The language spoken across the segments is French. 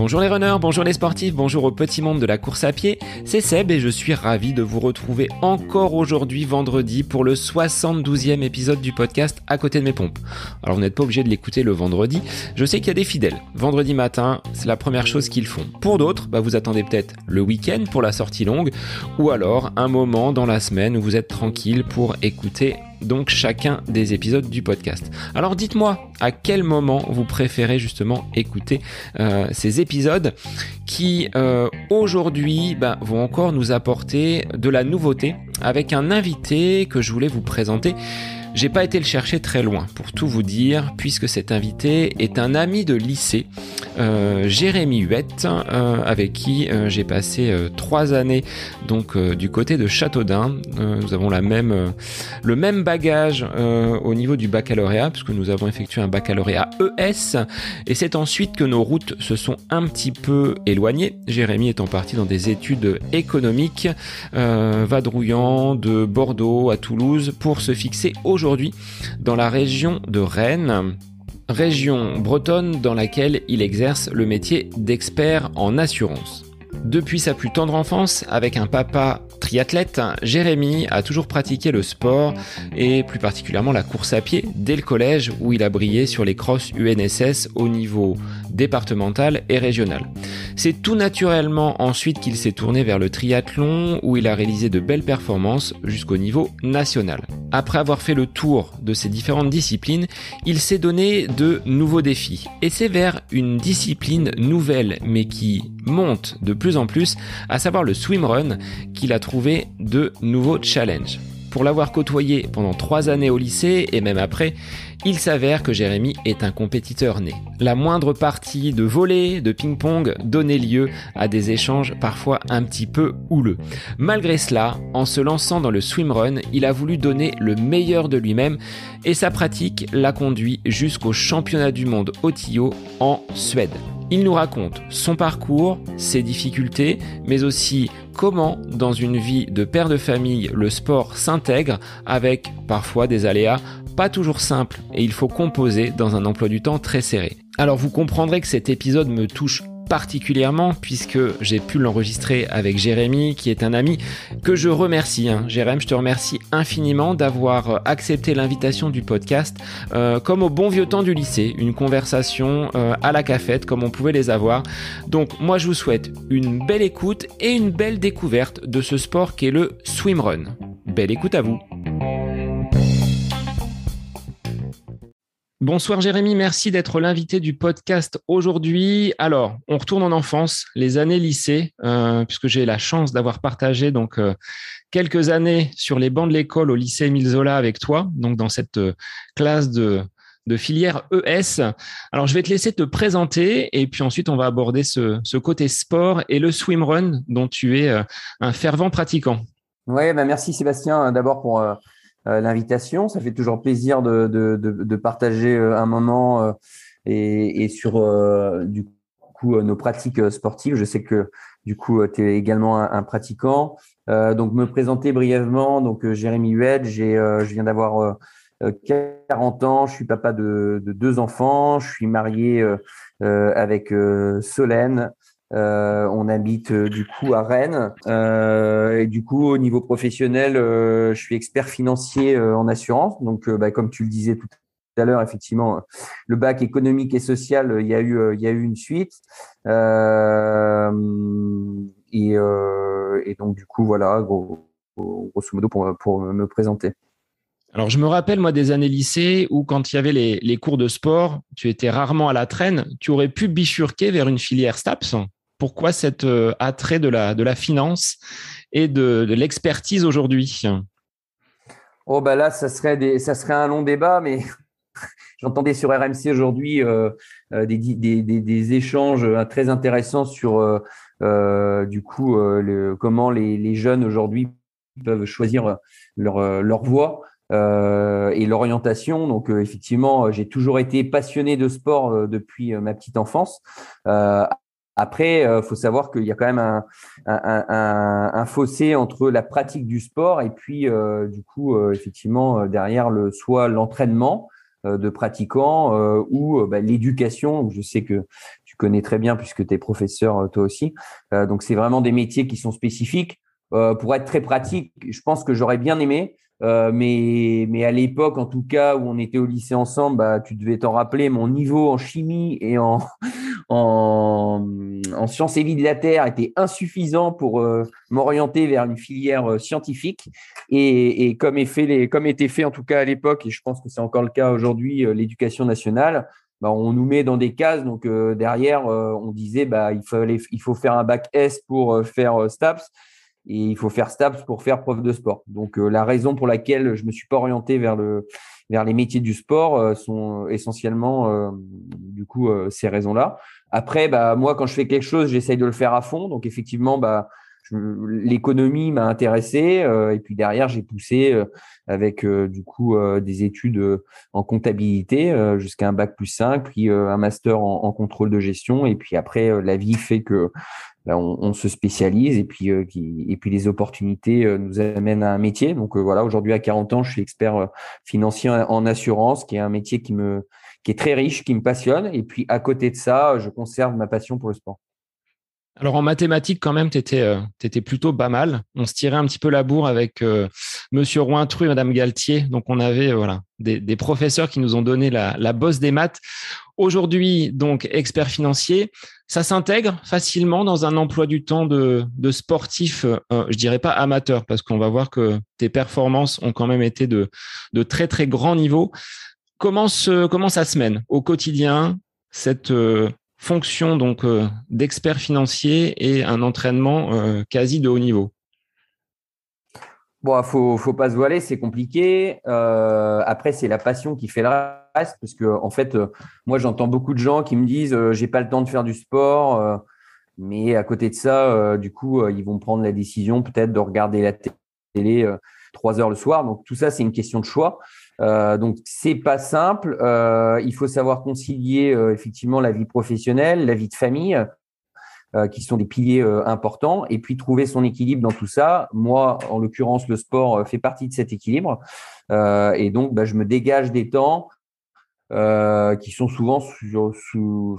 Bonjour les runners, bonjour les sportifs, bonjour au petit monde de la course à pied, c'est Seb et je suis ravi de vous retrouver encore aujourd'hui vendredi pour le 72e épisode du podcast à côté de mes pompes. Alors vous n'êtes pas obligé de l'écouter le vendredi, je sais qu'il y a des fidèles. Vendredi matin, c'est la première chose qu'ils font. Pour d'autres, bah, vous attendez peut-être le week-end pour la sortie longue ou alors un moment dans la semaine où vous êtes tranquille pour écouter donc chacun des épisodes du podcast. Alors dites-moi à quel moment vous préférez justement écouter euh, ces épisodes qui euh, aujourd'hui bah, vont encore nous apporter de la nouveauté avec un invité que je voulais vous présenter. J'ai pas été le chercher très loin pour tout vous dire, puisque cet invité est un ami de lycée, euh, Jérémy Huette, euh, avec qui euh, j'ai passé trois années donc du côté de Châteaudun. nous avons la même, le même bagage au niveau du baccalauréat, puisque nous avons effectué un baccalauréat ES, et c'est ensuite que nos routes se sont un petit peu éloignées. Jérémy étant parti dans des études économiques, vadrouillant de Bordeaux à Toulouse pour se fixer au aujourd'hui dans la région de Rennes, région bretonne dans laquelle il exerce le métier d'expert en assurance. Depuis sa plus tendre enfance, avec un papa triathlète, Jérémy a toujours pratiqué le sport et plus particulièrement la course à pied dès le collège où il a brillé sur les crosses UNSS au niveau départemental et régional. C'est tout naturellement ensuite qu'il s'est tourné vers le triathlon où il a réalisé de belles performances jusqu'au niveau national. Après avoir fait le tour de ces différentes disciplines, il s'est donné de nouveaux défis. Et c'est vers une discipline nouvelle mais qui monte de plus en plus, à savoir le swimrun, qu'il a trouvé de nouveaux challenges. Pour l'avoir côtoyé pendant trois années au lycée et même après, il s'avère que Jérémy est un compétiteur né. La moindre partie de volley, de ping-pong donnait lieu à des échanges parfois un petit peu houleux. Malgré cela, en se lançant dans le swimrun, il a voulu donner le meilleur de lui-même et sa pratique l'a conduit jusqu'au championnat du monde au en Suède. Il nous raconte son parcours, ses difficultés, mais aussi comment, dans une vie de père de famille, le sport s'intègre avec parfois des aléas pas toujours simples et il faut composer dans un emploi du temps très serré. Alors vous comprendrez que cet épisode me touche particulièrement puisque j'ai pu l'enregistrer avec Jérémy qui est un ami que je remercie. Hein. Jérémy, je te remercie infiniment d'avoir accepté l'invitation du podcast euh, comme au bon vieux temps du lycée, une conversation euh, à la cafette comme on pouvait les avoir. Donc moi je vous souhaite une belle écoute et une belle découverte de ce sport qui est le swimrun. Belle écoute à vous. Bonsoir Jérémy, merci d'être l'invité du podcast aujourd'hui. Alors, on retourne en enfance, les années lycée, euh, puisque j'ai la chance d'avoir partagé donc euh, quelques années sur les bancs de l'école au lycée Émile Zola avec toi, donc dans cette euh, classe de, filière ES. Alors, je vais te laisser te présenter et puis ensuite on va aborder ce, côté sport et le swimrun dont tu es un fervent pratiquant. Oui, bah merci Sébastien d'abord pour l'invitation. Ça fait toujours plaisir de, de, de, partager euh, un moment euh, et, et, sur du coup nos pratiques sportives. Je sais que du coup tu es également un, pratiquant. donc me présenter brièvement. Donc Jérémy Hued, j'ai je viens d'avoir 40 ans, je suis papa de, de, deux enfants, je suis marié avec Solène, euh, on habite euh, du coup à Rennes euh, et du coup au niveau professionnel, je suis expert financier en assurance. Donc, bah, comme tu le disais tout à l'heure, effectivement, le bac économique et social, il y a eu, une suite. Et, donc du coup, voilà, grosso modo pour, pour me présenter. Alors, je me rappelle, moi, des années lycée où, quand il y avait les, les, cours de sport, tu étais rarement à la traîne. Tu aurais pu bifurquer vers une filière STAPS pourquoi cet euh, attrait de la, de la finance et de, l'expertise aujourd'hui? Oh bah là, ça serait, ça serait un long débat, mais j'entendais sur RMC aujourd'hui euh, euh, des, échanges très intéressants sur du coup comment les, les jeunes aujourd'hui peuvent choisir leur, leur voie. et l'orientation. Donc effectivement, j'ai toujours été passionné de sport depuis ma petite enfance. Après, il euh, faut savoir qu'il y a quand même un, fossé entre la pratique du sport et puis, euh, du coup, euh, effectivement, derrière le soit l'entraînement de pratiquants ou bah, l'éducation. Je sais que tu connais très bien puisque tu es professeur toi aussi. donc c'est vraiment des métiers qui sont spécifiques. pour être très pratique, je pense que j'aurais bien aimé euh, mais, mais à l'époque, en tout cas, où on était au lycée ensemble, bah, tu devais t'en rappeler, mon niveau en chimie et en, en, en sciences et vie de la Terre était insuffisant pour euh, m'orienter vers une filière euh, scientifique. Et, et comme, est fait les, comme était fait en tout cas à l'époque, et je pense que c'est encore le cas aujourd'hui, l'éducation nationale, bah, on nous met dans des cases. Donc derrière, on disait bah, il, fallait, il faut faire un bac S pour faire STAPS et il faut faire STAPS pour faire prof de sport. Donc euh, la raison pour laquelle je me suis pas orienté vers le vers les métiers du sport euh, sont essentiellement euh, du coup ces raisons-là. Après, bah moi quand je fais quelque chose, j'essaye de le faire à fond. Donc effectivement, bah l'économie m'a intéressé et puis derrière j'ai poussé avec du coup des études en comptabilité jusqu'à un bac plus 5 puis un master en, contrôle de gestion et puis après la vie fait que on, se spécialise et puis, euh, et puis les opportunités euh, nous amènent à un métier. Donc euh, voilà, aujourd'hui à 40 ans, je suis expert financier en assurance, qui est un métier qui me qui est très riche, qui me passionne. Et puis à côté de ça, je conserve ma passion pour le sport. Alors en mathématiques, quand même, tu étais, plutôt pas mal. On se tirait un petit peu la bourre avec Monsieur Rointru et Madame Galtier. Donc on avait voilà des, professeurs qui nous ont donné la, bosse des maths. Aujourd'hui, donc expert financier, ça s'intègre facilement dans un emploi du temps de, sportif, euh, je dirais pas amateur, parce qu'on va voir que tes performances ont quand même été de, de très très grand niveau. Comment, comment ça se mène au quotidien cette euh, fonction donc euh, d'expert financier et un entraînement euh, quasi de haut niveau Bon, faut faut pas se voiler, c'est compliqué. Euh, après, c'est la passion qui fait le reste, parce que en fait, moi, j'entends beaucoup de gens qui me disent, j'ai pas le temps de faire du sport, mais à côté de ça, du coup, ils vont prendre la décision peut-être de regarder la télé trois heures le soir. Donc tout ça, c'est une question de choix. Euh, donc c'est pas simple. Euh, il faut savoir concilier euh, effectivement la vie professionnelle, la vie de famille, euh, qui sont des piliers importants, et puis trouver son équilibre dans tout ça. Moi, en l'occurrence, le sport fait partie de cet équilibre, et donc bah, je me dégage des temps qui sont souvent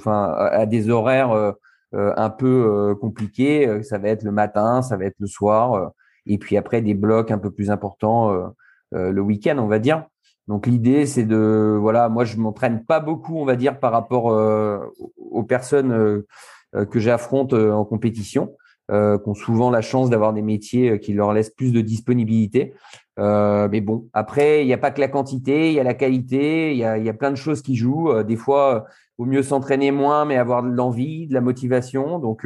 à des horaires un peu compliqués. Ça va être le matin, ça va être le soir, et puis après des blocs un peu plus importants le week-end, on va dire. Donc l'idée, c'est de voilà, moi je m'entraîne pas beaucoup, on va dire, par rapport euh, aux personnes euh, euh, que j'affronte en compétition, qui ont souvent la chance d'avoir des métiers qui leur laissent plus de disponibilité. mais bon, après, il n'y a pas que la quantité, il y a la qualité, il y a, plein de choses qui jouent. des fois, vaut mieux s'entraîner moins, mais avoir de l'envie, de la motivation. Donc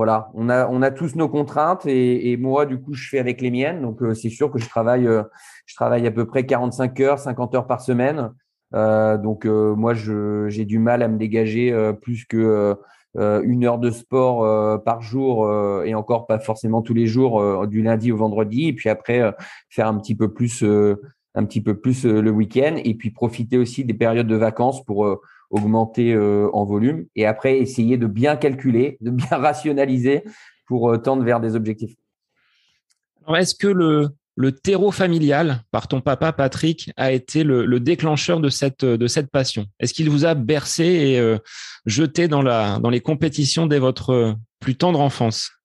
voilà, on a, tous nos contraintes et, moi, du coup, je fais avec les miennes. Donc, euh, c'est sûr que je travaille, euh, à peu près 45 heures, 50 heures par semaine. Euh, donc, moi, j'ai du mal à me dégager plus que une heure de sport par jour et encore pas forcément tous les jours, du lundi au vendredi. Et puis après, faire un petit peu plus le week-end et puis profiter aussi des périodes de vacances pour augmenter euh, en volume et après essayer de bien calculer, de bien rationaliser pour euh, tendre vers des objectifs. Est-ce que le, terreau familial par ton papa Patrick a été le, déclencheur de cette, de cette passion? Est-ce qu'il vous a bercé et euh, jeté dans, la, dans les compétitions dès votre plus tendre enfance?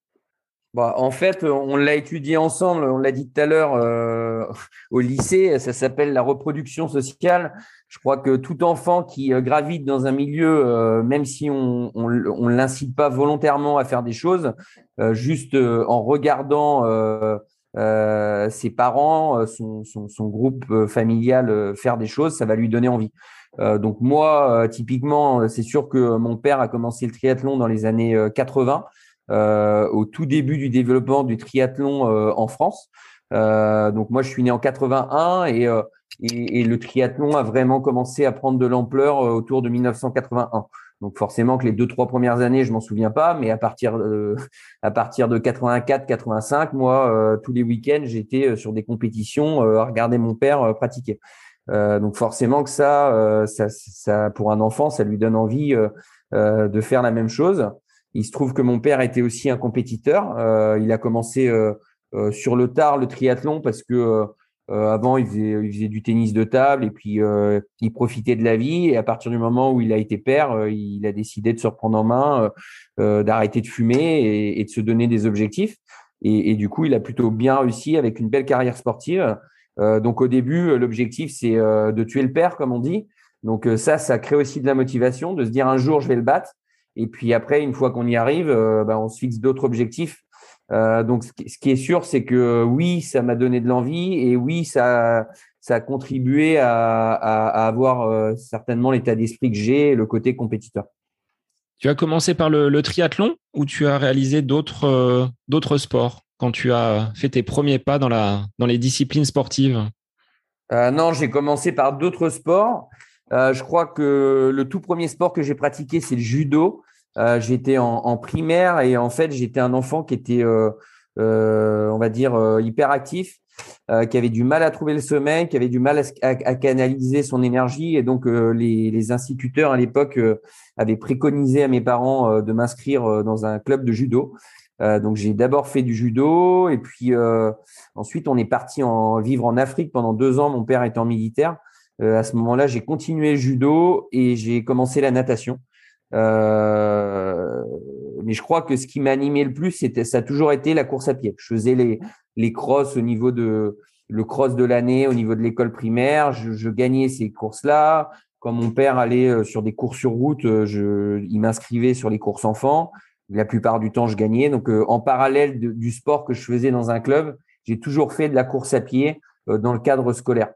Bah, en fait, on l'a étudié ensemble, on l'a dit tout à l'heure au lycée, ça s'appelle la reproduction sociale. Je crois que tout enfant qui euh, gravite dans un milieu, euh, même si on on, l'incite pas volontairement à faire des choses, euh, juste en regardant ses parents, son, son, son, groupe familial faire des choses, ça va lui donner envie. donc moi, typiquement, c'est sûr que mon père a commencé le triathlon dans les années 80, au tout début du développement du triathlon en France. donc moi, je suis né en 81 et et, et, le triathlon a vraiment commencé à prendre de l'ampleur euh, autour de 1981. Donc forcément que les deux trois premières années, je m'en souviens pas, mais à partir de, à partir de 84, 85, moi euh, tous les week-ends, j'étais euh, sur des compétitions à regarder mon père pratiquer. donc forcément que ça, ça, ça, pour un enfant, ça lui donne envie de faire la même chose. Il se trouve que mon père était aussi un compétiteur. il a commencé sur le tard le triathlon parce que avant, il faisait, il faisait, du tennis de table et puis il profitait de la vie. Et à partir du moment où il a été père, il a décidé de se reprendre en main, d'arrêter de fumer et, et, de se donner des objectifs. Et, et, du coup, il a plutôt bien réussi avec une belle carrière sportive. donc au début, l'objectif, c'est de tuer le père, comme on dit. Donc ça, ça crée aussi de la motivation de se dire un jour, je vais le battre. Et puis après, une fois qu'on y arrive, ben, on se fixe d'autres objectifs euh, donc, ce qui est sûr, c'est que oui, ça m'a donné de l'envie et oui, ça, ça a contribué à, à, avoir euh, certainement l'état d'esprit que j'ai, le côté compétiteur. Tu as commencé par le, triathlon ou tu as réalisé d'autres euh, d'autres sports quand tu as fait tes premiers pas dans, la, dans les disciplines sportives? Non, j'ai commencé par d'autres sports. Je crois que le tout premier sport que j'ai pratiqué, c'est le judo. Euh, j'étais en, primaire et en fait, j'étais un enfant qui était, euh, euh, on va dire, hyperactif, qui avait du mal à trouver le sommeil, qui avait du mal à, canaliser son énergie. Et donc, les, instituteurs à l'époque avaient préconisé à mes parents de m'inscrire dans un club de judo. donc j'ai d'abord fait du judo et puis ensuite on est parti en vivre en Afrique pendant deux ans. Mon père étant militaire. À ce moment-là, j'ai continué le judo et j'ai commencé la natation. Euh, mais je crois que ce qui m'animait le plus, c'était, ça a toujours été la course à pied. Je faisais les, les crosses au niveau de le cross de l'année, au niveau de l'école primaire. Je, gagnais ces courses-là. Quand mon père allait euh, sur des courses sur route, euh, je, il m'inscrivait sur les courses enfants. La plupart du temps, je gagnais. Donc, en parallèle du sport que je faisais dans un club, j'ai toujours fait de la course à pied dans le cadre scolaire.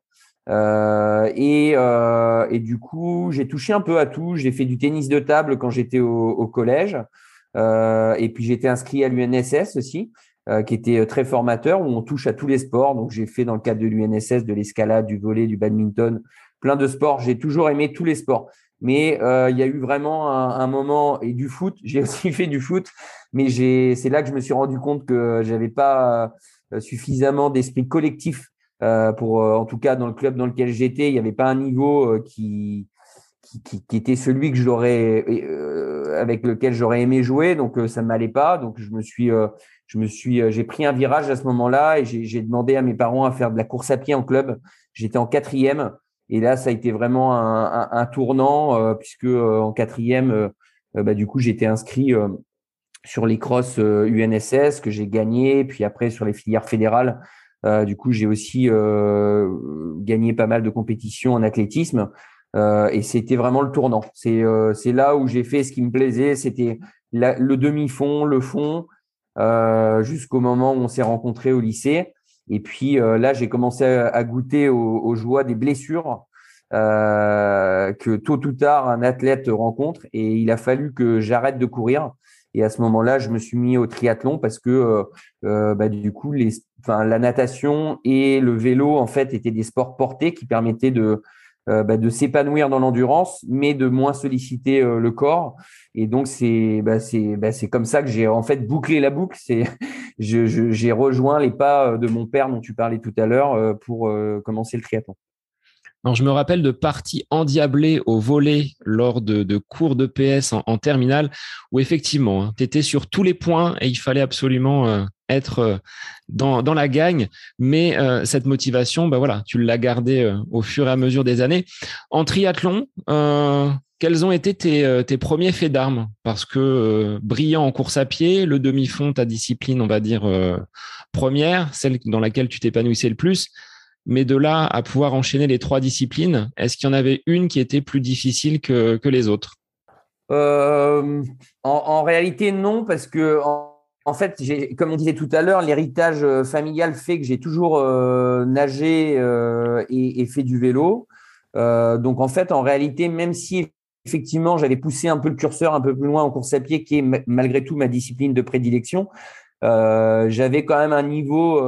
Euh, et, euh, et, du coup, j'ai touché un peu à tout. J'ai fait du tennis de table quand j'étais au, au, collège. Euh, et puis, j'étais inscrit à l'UNSS aussi, euh, qui était très formateur, où on touche à tous les sports. Donc, j'ai fait dans le cadre de l'UNSS de l'escalade, du volet, du badminton, plein de sports. J'ai toujours aimé tous les sports. Mais euh, il y a eu vraiment un, un moment et du foot. J'ai aussi fait du foot, mais c'est là que je me suis rendu compte que j'avais pas suffisamment d'esprit collectif euh, pour, euh, en tout cas, dans le club dans lequel j'étais, il n'y avait pas un niveau euh, qui, qui, était celui que j'aurais, avec lequel j'aurais aimé jouer. Donc, ça ne m'allait pas. Donc, je me suis, je me suis, j'ai pris un virage à ce moment-là et j'ai demandé à mes parents à faire de la course à pied en club. J'étais en quatrième. Et là, ça a été vraiment un tournant, puisque en quatrième, bah, du coup, j'étais inscrit sur les crosses UNSS que j'ai gagné, puis après sur les filières fédérales euh, du coup, j'ai aussi euh, gagné pas mal de compétitions en athlétisme. Euh, et c'était vraiment le tournant. C'est c'est là où j'ai fait ce qui me plaisait. C'était le demi-fond, le fond, jusqu'au moment où on s'est rencontrés au lycée. Et puis là, j'ai commencé à, goûter aux, joies des blessures que tôt ou tard un athlète rencontre. Et il a fallu que j'arrête de courir et à ce moment-là, je me suis mis au triathlon parce que euh, euh, bah, du coup, les, enfin, la natation et le vélo en fait étaient des sports portés qui permettaient de euh, bah, de s'épanouir dans l'endurance, mais de moins solliciter le corps. Et donc c'est bah, c'est bah, c'est comme ça que j'ai en fait bouclé la boucle. C'est j'ai rejoint les pas de mon père dont tu parlais tout à l'heure pour commencer le triathlon. Alors, je me rappelle de parties endiablées au volet lors de, cours de PS en, terminale, où effectivement, hein, tu étais sur tous les points et il fallait absolument euh, être euh, dans, la gagne. Mais euh, cette motivation, bah voilà, tu l'as gardée au fur et à mesure des années. En triathlon, quels ont été tes, tes premiers faits d'armes? Parce que brillant en course à pied, le demi-fond, ta discipline, on va dire, première, celle dans laquelle tu t'épanouissais le plus, mais de là à pouvoir enchaîner les trois disciplines, est-ce qu'il y en avait une qui était plus difficile que, les autres? Euh, en, réalité, non, parce que en, fait, comme on disait tout à l'heure, l'héritage euh, familial fait que j'ai toujours euh, nagé et, fait du vélo. donc en fait, en réalité, même si effectivement j'avais poussé un peu le curseur un peu plus loin en course à pied, qui est malgré tout ma discipline de prédilection, j'avais quand même un niveau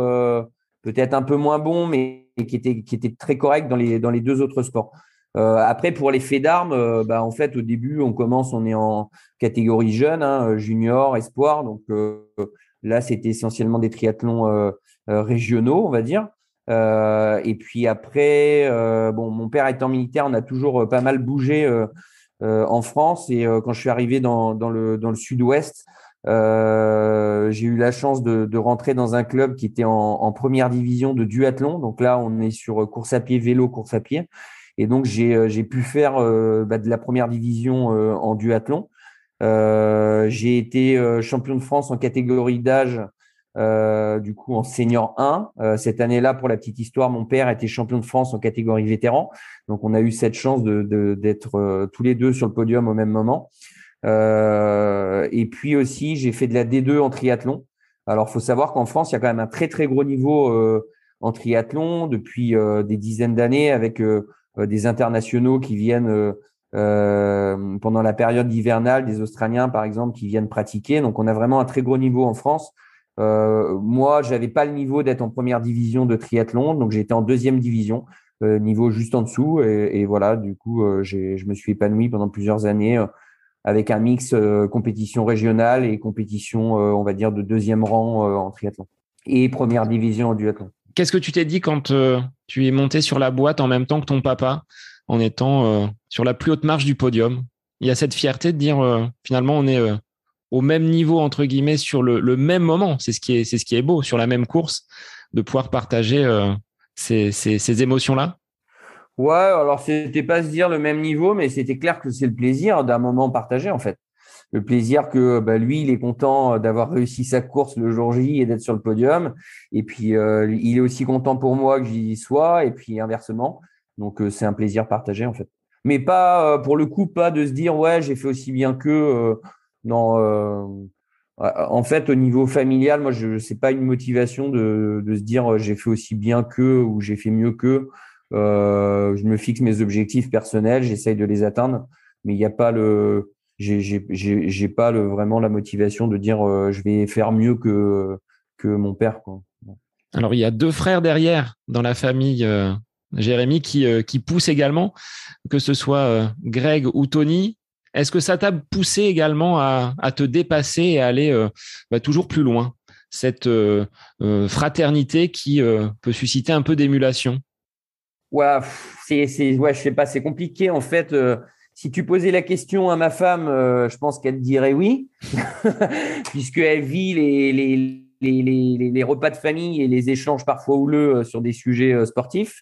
peut-être un peu moins bon, mais qui était, qui était très correct dans les, dans les deux autres sports. Euh, après, pour les faits d'armes, euh, bah, en fait, au début, on commence, on est en catégorie jeune, hein, junior, espoir. Donc euh, là, c'était essentiellement des triathlons régionaux, on va dire. et puis après, bon, mon père étant militaire, on a toujours pas mal bougé en France. Et quand je suis arrivé dans, dans le, dans le sud-ouest, j'ai eu la chance de, rentrer dans un club qui était en, première division de duathlon. Donc là, on est sur course à pied, vélo, course à pied. Et donc, j'ai pu faire bah, de la première division en duathlon. j'ai été champion de France en catégorie d'âge euh, du coup en senior 1. Euh, cette année-là, pour la petite histoire, mon père était champion de France en catégorie vétéran. Donc on a eu cette chance de, d'être euh, tous les deux sur le podium au même moment. Et puis aussi, j'ai fait de la D2 en triathlon. Alors, faut savoir qu'en France, il y a quand même un très très gros niveau en triathlon depuis des dizaines d'années avec des internationaux qui viennent pendant la période hivernale, des Australiens par exemple qui viennent pratiquer. Donc, on a vraiment un très gros niveau en France. Euh, moi, j'avais pas le niveau d'être en première division de triathlon, donc j'étais en deuxième division, euh, niveau juste en dessous. Et, voilà, du coup, euh, je me suis épanoui pendant plusieurs années avec un mix compétition régionale et compétition, on va dire, de deuxième rang en triathlon et première division en duathlon. Qu'est-ce que tu t'es dit quand tu es monté sur la boîte en même temps que ton papa, en étant sur la plus haute marche du podium? Il y a cette fierté de dire finalement on est au même niveau entre guillemets sur le, même moment. C'est ce qui est ce qui est beau sur la même course de pouvoir partager euh, ces, ces, émotions là. Ouais, alors c'était pas se dire le même niveau, mais c'était clair que c'est le plaisir d'un moment partagé en fait. Le plaisir que bah, lui, il est content d'avoir réussi sa course le jour J et d'être sur le podium. Et puis, euh, il est aussi content pour moi que j'y sois, et puis inversement. Donc, euh, c'est un plaisir partagé, en fait. Mais pas, pour le coup, pas de se dire, ouais, j'ai fait aussi bien que non, euh, en fait, au niveau familial, moi, je c'est pas une motivation de, de se dire euh, j'ai fait aussi bien que ou j'ai fait mieux que. Euh, je me fixe mes objectifs personnels, j'essaye de les atteindre, mais il n'y a pas le, j'ai pas le, vraiment la motivation de dire je vais faire mieux que que mon père. Quoi. Alors il y a deux frères derrière dans la famille. Jérémy qui, qui pousse également, que ce soit Greg ou Tony, est-ce que ça t'a poussé également à, te dépasser et à aller euh, bah, toujours plus loin Cette euh, euh, fraternité qui peut susciter un peu d'émulation? Ouais, c'est, ouais, je sais pas, c'est compliqué en fait. si tu posais la question à ma femme, je pense qu'elle dirait oui, puisqu'elle vit les, repas de famille et les échanges parfois houleux sur des sujets sportifs.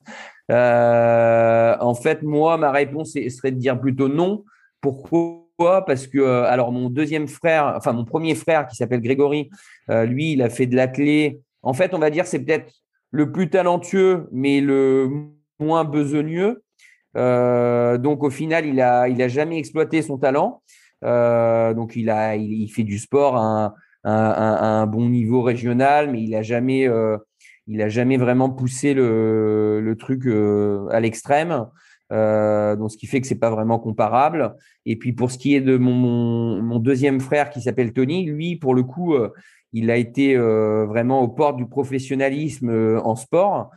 en fait, moi, ma réponse serait de dire plutôt non, pourquoi? Parce que euh, alors mon deuxième frère, enfin mon premier frère qui s'appelle Grégory, euh, lui, il a fait de l'athlé. En fait, on va dire c'est peut-être le plus talentueux, mais le moins besogneux. Euh, donc au final, il a il a jamais exploité son talent. donc il a il, fait du sport à un, un, bon niveau régional, mais il a jamais il a jamais vraiment poussé le, le truc à l'extrême. Euh, donc ce qui fait que c'est pas vraiment comparable. Et puis pour ce qui est de mon, mon deuxième frère qui s'appelle Tony, lui pour le coup, euh, il a été euh, vraiment aux portes du professionnalisme euh, en sport.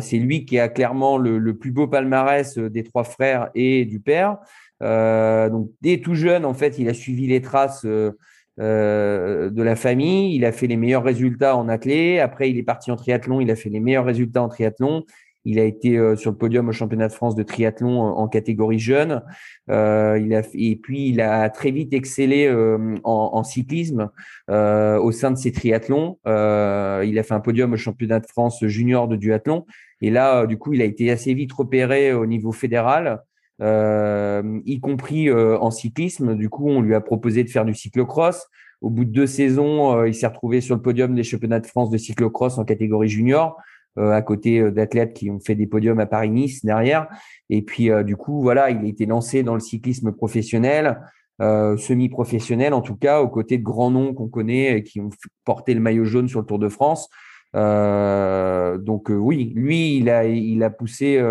C'est lui qui a clairement le, plus beau palmarès des trois frères et du père. donc dès tout jeune, en fait, il a suivi les traces. de la famille, il a fait les meilleurs résultats en athlé. Après, il est parti en triathlon, il a fait les meilleurs résultats en triathlon. Il a été euh, sur le podium au championnat de France de triathlon en, catégorie jeune. Euh, et puis, il a très vite excellé euh, en, cyclisme au sein de ses triathlons. il a fait un podium au championnat de France junior de duathlon. Et là, du coup, il a été assez vite repéré au niveau fédéral. y compris en cyclisme. Du coup, on lui a proposé de faire du cyclocross. Au bout de deux saisons, il s'est retrouvé sur le podium des championnats de France de cyclocross en catégorie junior. Euh, à côté euh, d'athlètes qui ont fait des podiums à Paris-Nice derrière. Et puis, euh, du coup, voilà, il a été lancé dans le cyclisme professionnel, semi-professionnel en tout cas, aux côtés de grands noms qu'on connaît et qui ont porté le maillot jaune sur le Tour de France. donc oui, lui, il a, il a poussé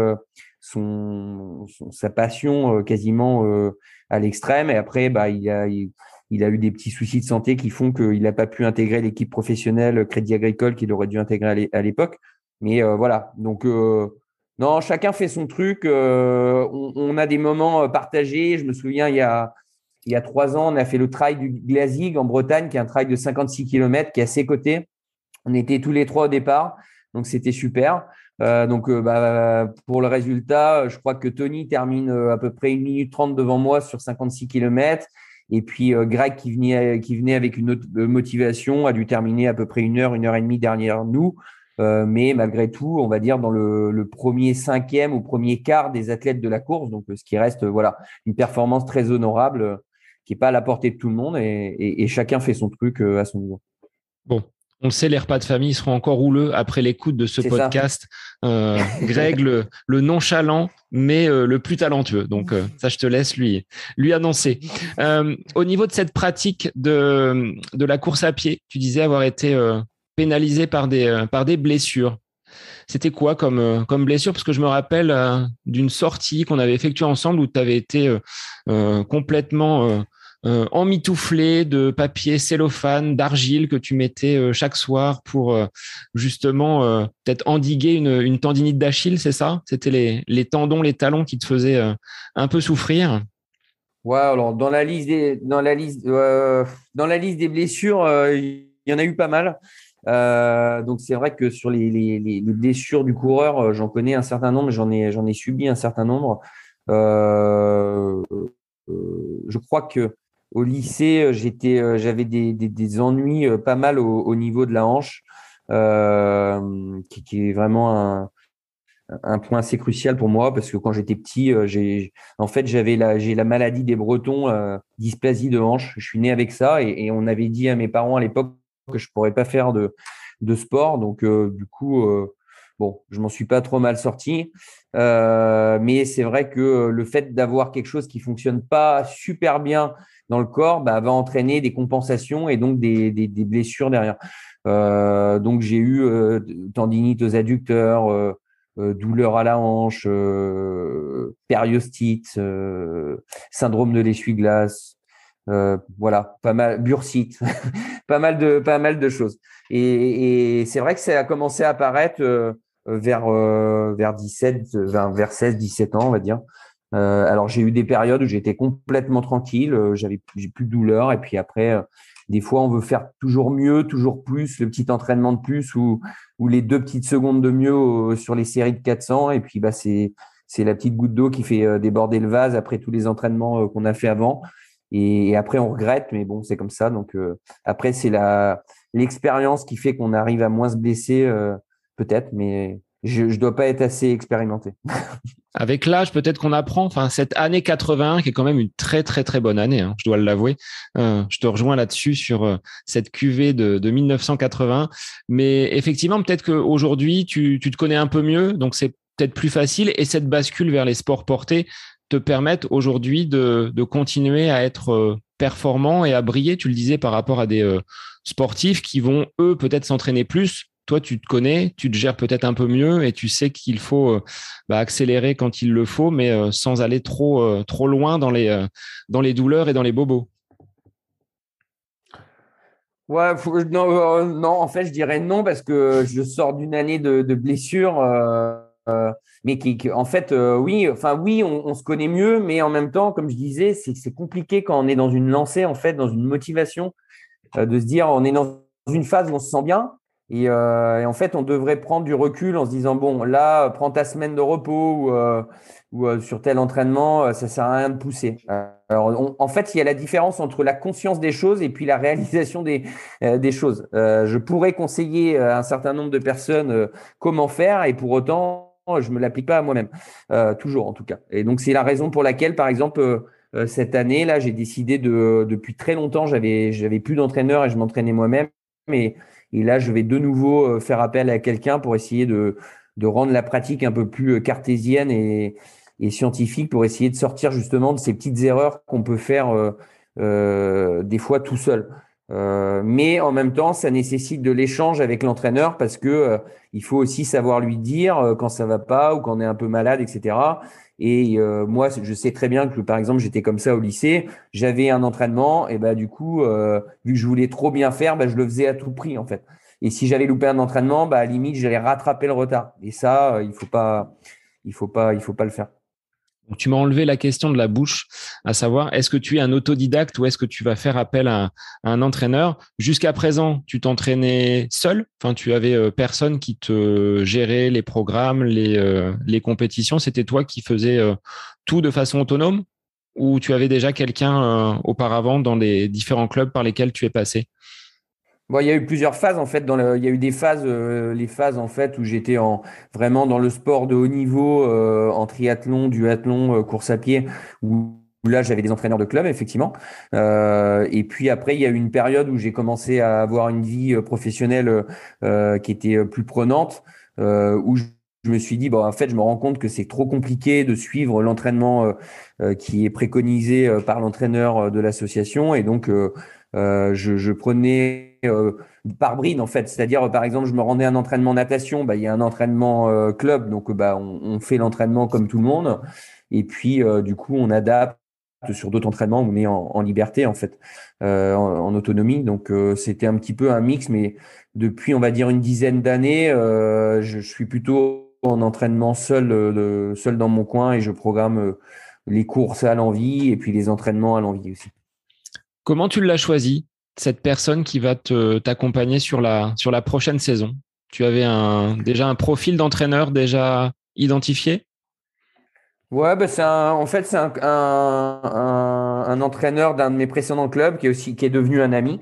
son, sa passion quasiment à l'extrême. Et après, bah, il a, il, a eu des petits soucis de santé qui font qu'il n'a pas pu intégrer l'équipe professionnelle Crédit Agricole qu'il aurait dû intégrer à l'époque. Mais voilà, donc non, chacun fait son truc. On, a des moments partagés. Je me souviens, il y a, il y a trois ans, on a fait le trail du Glazig en Bretagne, qui est un trail de 56 km qui est à ses côtés. On était tous les trois au départ, donc c'était super. donc bah, pour le résultat, je crois que Tony termine à peu près une minute trente devant moi sur 56 km Et puis Greg qui venait, qui venait avec une autre motivation a dû terminer à peu près une heure, une heure et demie derrière nous. Mais malgré tout, on va dire dans le, premier cinquième ou premier quart des athlètes de la course, donc ce qui reste voilà une performance très honorable qui n'est pas à la portée de tout le monde et chacun fait son truc à son niveau. Bon, on le sait, les repas de famille seront encore rouleux après l'écoute de ce podcast. Euh, Greg, le, nonchalant, mais euh, le plus talentueux. Donc, euh, ça, je te laisse lui, lui annoncer. au niveau de cette pratique de, de la course à pied, tu disais avoir été pénalisé par des, par des blessures. C'était quoi comme, comme blessure? Parce que je me rappelle d'une sortie qu'on avait effectuée ensemble où tu avais été complètement euh, emmitouflé de papier cellophane, d'argile que tu mettais euh, chaque soir pour euh, justement peut-être endiguer une, tendinite d'Achille, c'est ça? C'était les, tendons, les talons qui te faisaient un peu souffrir Ouais, alors dans la liste des, dans la liste, dans la liste des blessures, il y en a eu pas mal. Donc c'est vrai que sur les, blessures du coureur, j'en connais un certain nombre, j'en ai, subi un certain nombre. je crois que au lycée, euh, euh, j'avais des, ennuis euh, pas mal au, niveau de la hanche, qui, est vraiment un, point assez crucial pour moi parce que quand j'étais petit, j'ai, en fait, j'avais la, maladie des Bretons, dysplasie de hanche. Je suis né avec ça et, on avait dit à mes parents à l'époque que je pourrais pas faire de, de sport, donc du coup. Bon, je m'en suis pas trop mal sorti, euh, mais c'est vrai que le fait d'avoir quelque chose qui fonctionne pas super bien dans le corps bah, va entraîner des compensations et donc des, des, blessures derrière. Euh, donc j'ai eu euh, tendinite aux adducteurs, euh, euh douleur à la hanche, euh, périostite, syndrome de l'essuie-glace, voilà, pas mal, bursite, pas mal de pas mal de choses. Et, et c'est vrai que ça a commencé à apparaître vers vers 17, vers, vers 16, 17 ans, on va dire. Euh, alors j'ai eu des périodes où j'étais complètement tranquille, euh, j'avais j'ai plus de douleur et puis après euh, des fois on veut faire toujours mieux, toujours plus, le petit entraînement de plus ou ou les deux petites secondes de mieux sur les séries de 400 et puis bah c'est c'est la petite goutte d'eau qui fait déborder le vase après tous les entraînements qu'on a fait avant et, après on regrette mais bon c'est comme ça donc après c'est la l'expérience qui fait qu'on arrive à moins se blesser peut-être mais je ne dois pas être assez expérimenté. Avec l'âge, peut-être qu'on apprend. Enfin, cette année 81, qui est quand même une très très très bonne année, hein, je dois l'avouer. Euh, je te rejoins là-dessus sur euh, cette cuvée de, de 1980. Mais effectivement, peut-être qu'aujourd'hui, tu, tu te connais un peu mieux, donc c'est peut-être plus facile. Et cette bascule vers les sports portés te permettent aujourd'hui de, de continuer à être euh, performant et à briller. Tu le disais par rapport à des sportifs qui vont eux peut-être s'entraîner plus toi, tu te connais, tu te gères peut-être un peu mieux et tu sais qu'il faut euh, bah, accélérer quand il le faut, mais euh, sans aller trop, euh, trop loin dans les, dans les douleurs et dans les bobos. Ouais, non, en fait, je dirais non parce que je sors d'une année de, de blessure, mais qui, en fait, oui, enfin oui, on, se connaît mieux, mais en même temps, comme je disais, c'est compliqué quand on est dans une lancée, en fait, dans une motivation, de se dire, on est dans une phase où on se sent bien, euh, et, en fait, on devrait prendre du recul en se disant bon, là, prends ta semaine de repos ou, euh, euh, sur tel entraînement, ça sert à rien de pousser. Alors, en fait, il y a la différence entre la conscience des choses et puis la réalisation des, des choses. je pourrais conseiller à un certain nombre de personnes comment faire et pour autant, je me l'applique pas à moi-même, toujours en tout cas. Et donc, c'est la raison pour laquelle, par exemple, cette année là, j'ai décidé de depuis très longtemps, j'avais j'avais plus d'entraîneur et je m'entraînais moi-même, mais et là, je vais de nouveau euh, faire appel à quelqu'un pour essayer de, de rendre la pratique un peu plus euh, cartésienne et, et scientifique pour essayer de sortir justement de ces petites erreurs qu'on peut faire euh, euh, des fois tout seul. Euh, mais en même temps, ça nécessite de l'échange avec l'entraîneur parce que il faut aussi savoir lui dire quand ça va pas ou quand on est un peu malade, etc. Et euh, moi, je sais très bien que, par exemple, j'étais comme ça au lycée. J'avais un entraînement, et bah du coup, euh, vu que je voulais trop bien faire, bah, je le faisais à tout prix en fait. Et si j'avais loupé un entraînement, bah à limite, j'allais rattraper le retard. Et ça, euh, il faut pas, il faut pas, il faut pas le faire tu m'as enlevé la question de la bouche, à savoir, est-ce que tu es un autodidacte ou est-ce que tu vas faire appel à, un entraîneur? Jusqu'à présent, tu t'entraînais seul, enfin, tu avais euh, personne qui te gérait les programmes, les, euh, compétitions, c'était toi qui faisais euh, tout de façon autonome? Ou tu avais déjà quelqu'un auparavant dans les différents clubs par lesquels tu es passé? Bon, il y a eu plusieurs phases en fait. Dans le, il y a eu des phases, les phases en fait où j'étais en vraiment dans le sport de haut niveau, en triathlon, duathlon, course à pied, où là j'avais des entraîneurs de club effectivement. Euh, et puis après il y a eu une période où j'ai commencé à avoir une vie euh, professionnelle euh, qui était plus prenante, où je, me suis dit bon en fait je me rends compte que c'est trop compliqué de suivre l'entraînement qui est préconisé par l'entraîneur de l'association et donc je, je, prenais par bride en fait, c'est-à-dire par exemple je me rendais à un entraînement natation, bah, il y a un entraînement club donc bah on, fait l'entraînement comme tout le monde et puis du coup on adapte sur d'autres entraînements on est en, liberté en fait, euh, en, autonomie. Donc euh, c'était un petit peu un mix, mais depuis on va dire une dizaine d'années, euh, je, suis plutôt en entraînement seul, seul dans mon coin et je programme les courses à l'envie et puis les entraînements à l'envie aussi. Comment tu l'as choisi? Cette personne qui va t'accompagner sur la sur la prochaine saison Tu avais un, déjà un profil d'entraîneur déjà identifié? Ouais, bah c'est en fait, c'est un, un, un, entraîneur d'un de mes précédents clubs qui est aussi qui est devenu un ami.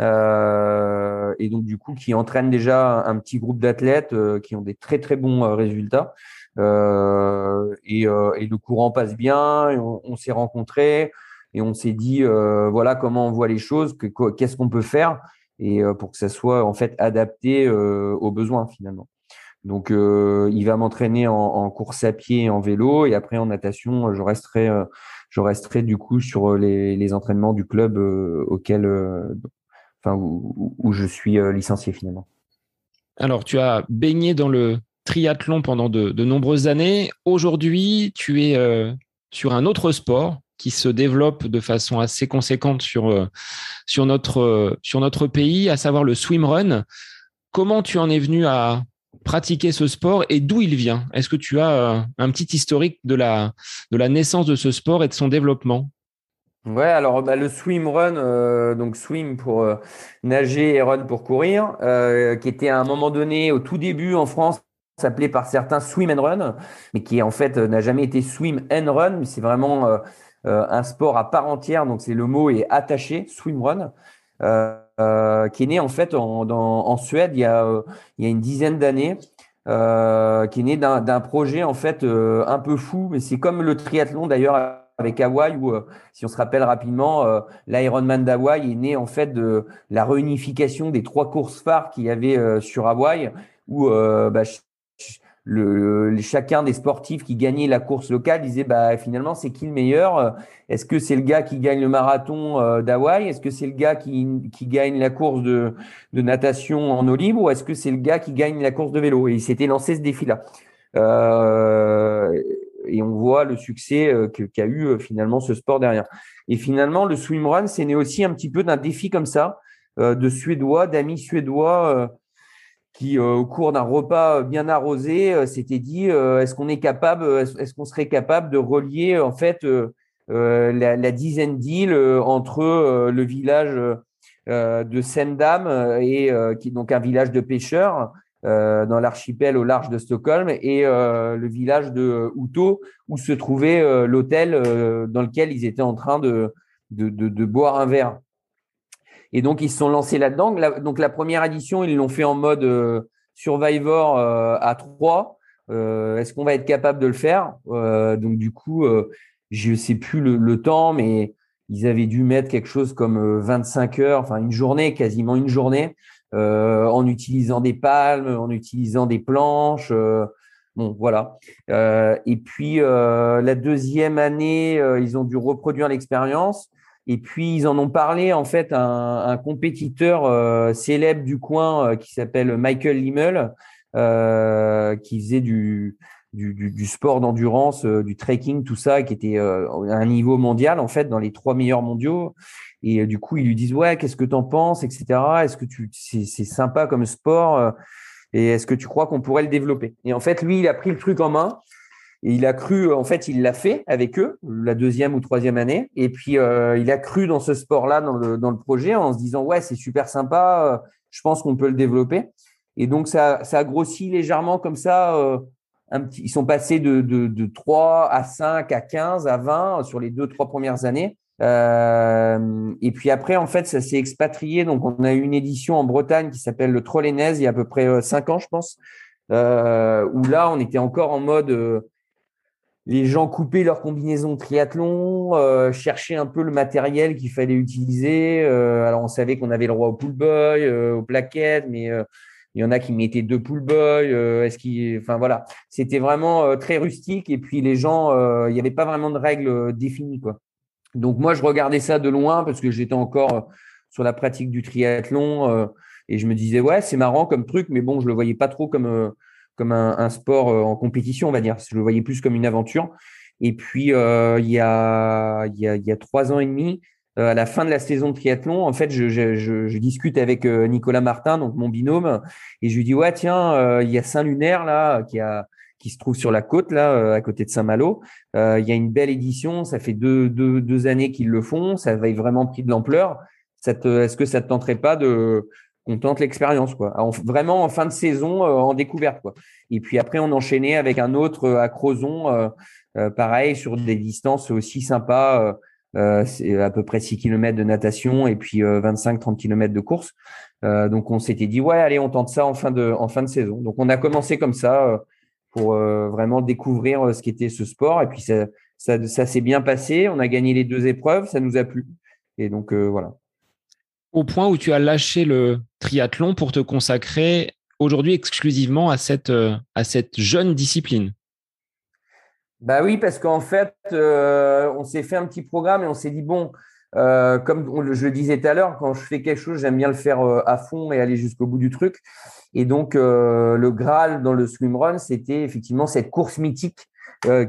Euh, et donc, du coup, qui entraîne déjà un petit groupe d'athlètes euh, qui ont des très, très bons euh, résultats. Et, et, le courant passe bien. on, on s'est rencontrés et on s'est dit, voilà comment on voit les choses, qu'est-ce qu'on peut faire et pour que ça soit en fait adapté aux besoins finalement. Donc, euh, il va m'entraîner en, course à pied et en vélo. Et après, en natation, je resterai, euh, du coup sur les, entraînements du club euh, auquel, enfin, où, je suis licencié finalement. Alors, tu as baigné dans le triathlon pendant de, nombreuses années. Aujourd'hui, tu es sur un autre sport qui se développe de façon assez conséquente sur, sur, notre, sur notre pays, à savoir le swimrun. Comment tu en es venu à, pratiquer ce sport et d'où il vient? Est-ce que tu as euh, un petit historique de la, de la naissance de ce sport et de son développement? Ouais, alors bah, le swim run, euh, donc swim pour euh, nager et run pour courir, qui était à un moment donné au tout début en France s'appelait par certains swim and run, mais qui en fait n'a jamais été swim and run, mais c'est vraiment un sport à part entière, donc c'est le mot est attaché, swim run. Euh, qui est né en fait en, Suède il y a, euh, il y a une dizaine d'années. Euh, qui est né d'un projet en fait euh, un peu fou, mais c'est comme le triathlon d'ailleurs avec Hawaï où si on se rappelle rapidement, l'Ironman d'Hawaï est né en fait de la réunification des trois courses phares qu'il y avait sur Hawaï où bah, le, chacun des sportifs qui gagnait la course locale disait bah finalement c'est qui le meilleur? Est-ce que c'est le gars qui gagne le marathon euh, d'Hawaï? Est-ce que c'est le gars qui, qui gagne la course de, de natation en eau libre? Ou est-ce que c'est le gars qui gagne la course de vélo? Et il s'était lancé ce défi-là. Euh, et on voit le succès euh, qu'a eu finalement ce sport derrière. Et finalement, le swimrun, c'est né aussi un petit peu d'un défi comme ça, de Suédois, d'amis suédois qui, euh, au cours d'un repas bien arrosé, euh, s'était dit euh, est-ce qu'on est capable, est-ce qu'on serait capable de relier en fait la, la, dizaine d'îles entre le village de Sendam et qui est donc un village de pêcheurs dans l'archipel au large de Stockholm et le village de Uto où se trouvait l'hôtel dans lequel ils étaient en train de, de, de boire un verre. Et donc, ils se sont lancés là-dedans. donc, la première édition, ils l'ont fait en mode euh, Survivor euh, à trois. Euh, est-ce qu'on va être capable de le faire? Donc, du coup, je ne sais plus le, temps, mais ils avaient dû mettre quelque chose comme 25 heures, enfin une journée, quasiment une journée, en utilisant des palmes, en utilisant des planches. Bon, voilà. et puis la deuxième année, ils ont dû reproduire l'expérience. Et puis ils en ont parlé en fait un, un compétiteur euh, célèbre du coin euh, qui s'appelle Michael Limmel, euh, qui faisait du, du, du, sport d'endurance, du trekking, tout ça, qui était à un niveau mondial en fait dans les trois meilleurs mondiaux. Et du coup ils lui disent ouais qu'est-ce que tu en penses, etc. Est-ce que tu c'est, c'est sympa comme sport et est-ce que tu crois qu'on pourrait le développer? Et en fait lui il a pris le truc en main et il a cru, en fait, il l'a fait avec eux la deuxième ou troisième année. Et puis, euh, il a cru dans ce sport-là, dans le, dans le projet, en se disant, ouais, c'est super sympa, euh, je pense qu'on peut le développer. Et donc, ça, ça a grossi légèrement comme ça, euh, un petit, ils sont passés de, de, de 3 à 5 à 15 à 20 sur les deux, trois premières années. Euh, et puis après, en fait, ça s'est expatrié. Donc, on a eu une édition en Bretagne qui s'appelle le Trollenaise il y a à peu près 5 ans, je pense, euh, où là, on était encore en mode euh, les gens coupaient leur combinaison de triathlon, euh, cherchaient un peu le matériel qu'il fallait utiliser. Euh, alors, on savait qu'on avait le droit au pull boy, euh, aux plaquettes, mais il y en a qui mettaient deux pull boy. Est-ce enfin voilà, c'était vraiment très rustique. Et puis les gens, il n'y avait pas vraiment de règles définies, quoi. Donc moi, je regardais ça de loin parce que j'étais encore sur la pratique du triathlon et je me disais ouais, c'est marrant comme truc, mais bon, je le voyais pas trop comme comme un, sport euh, en compétition, on va dire. Je le voyais plus comme une aventure. Et puis, euh, il, y a, il, y a, il y a trois ans et demi, euh, à la fin de la saison de triathlon, en fait, je, je, je, discute avec Nicolas Martin, donc mon binôme, et je lui dis ouais tiens, il y a Saint-Lunaire là qui a qui se trouve sur la côte là, à côté de Saint-Malo. il y a une belle édition, ça fait deux, deux, deux années qu'ils le font, ça va vraiment pris de l'ampleur. Est-ce que ça te tenterait pas de on tente l'expérience, quoi. vraiment en fin de saison, euh, en découverte, quoi. Et puis après, on enchaînait avec un autre euh, à Crozon, euh, pareil, sur des distances aussi sympas. à peu près 6 km de natation et puis 25-30 km de course. donc on s'était dit ouais allez on tente ça en fin de en fin de saison. Donc on a commencé comme ça pour vraiment découvrir ce qu'était ce sport et puis ça ça, ça s'est bien passé. On a gagné les deux épreuves, ça nous a plu et donc voilà au point où tu as lâché le triathlon pour te consacrer aujourd'hui exclusivement à cette, euh, à cette jeune discipline? Bah oui, parce qu'en fait, euh, on s'est fait un petit programme et on s'est dit, bon, euh, comme je le disais tout à l'heure, quand je fais quelque chose, j'aime bien le faire à fond et aller jusqu'au bout du truc. Et donc, le Graal dans le swimrun, c'était effectivement cette course mythique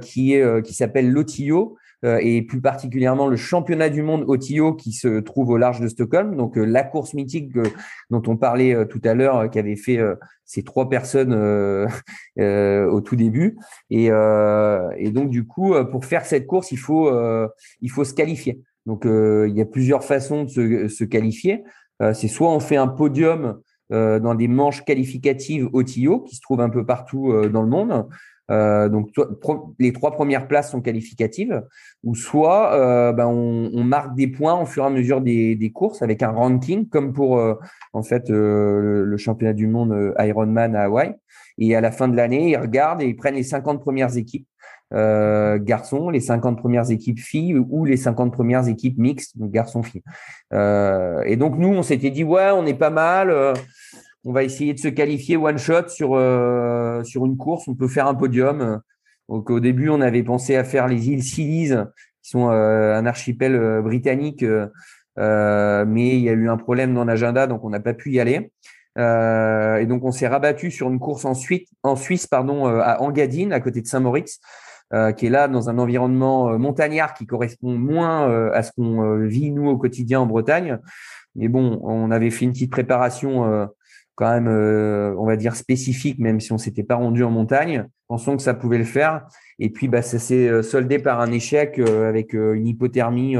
qui, qui s'appelle l'Otillo, et plus particulièrement le championnat du monde TIO qui se trouve au large de Stockholm. Donc euh, la course mythique euh, dont on parlait tout à l'heure, qui avait fait ces trois personnes au tout début. Et, donc du coup, pour faire cette course, il faut il faut se qualifier. Donc il y a plusieurs façons de se, qualifier. C'est soit on fait un podium dans des manches qualificatives TIO qui se trouvent un peu partout dans le monde. Euh, donc les trois premières places sont qualificatives, ou soit euh, ben, on, on, marque des points au fur et à mesure des, des courses avec un ranking, comme pour euh, en fait euh, le, championnat du monde Ironman à Hawaï. Et à la fin de l'année, ils regardent et ils prennent les 50 premières équipes garçons, les 50 premières équipes filles ou les 50 premières équipes mixtes, garçons-filles. et donc nous, on s'était dit ouais, on est pas mal on va essayer de se qualifier one shot sur euh, sur une course. On peut faire un podium. Donc au début, on avait pensé à faire les îles Scilly, qui sont euh, un archipel euh, britannique, mais il y a eu un problème dans l'agenda, donc on n'a pas pu y aller. et donc on s'est rabattu sur une course en, Suisse, en Suisse, pardon, à Engadine, à côté de Saint-Moritz. qui est là dans un environnement montagnard qui correspond moins à ce qu'on vit nous au quotidien en Bretagne. Mais bon, on avait fait une petite préparation quand même, euh, on va dire spécifique, même si on s'était pas rendu en montagne, pensons que ça pouvait le faire. Et puis, bah, ça s'est euh, soldé par un échec euh, avec une hypothermie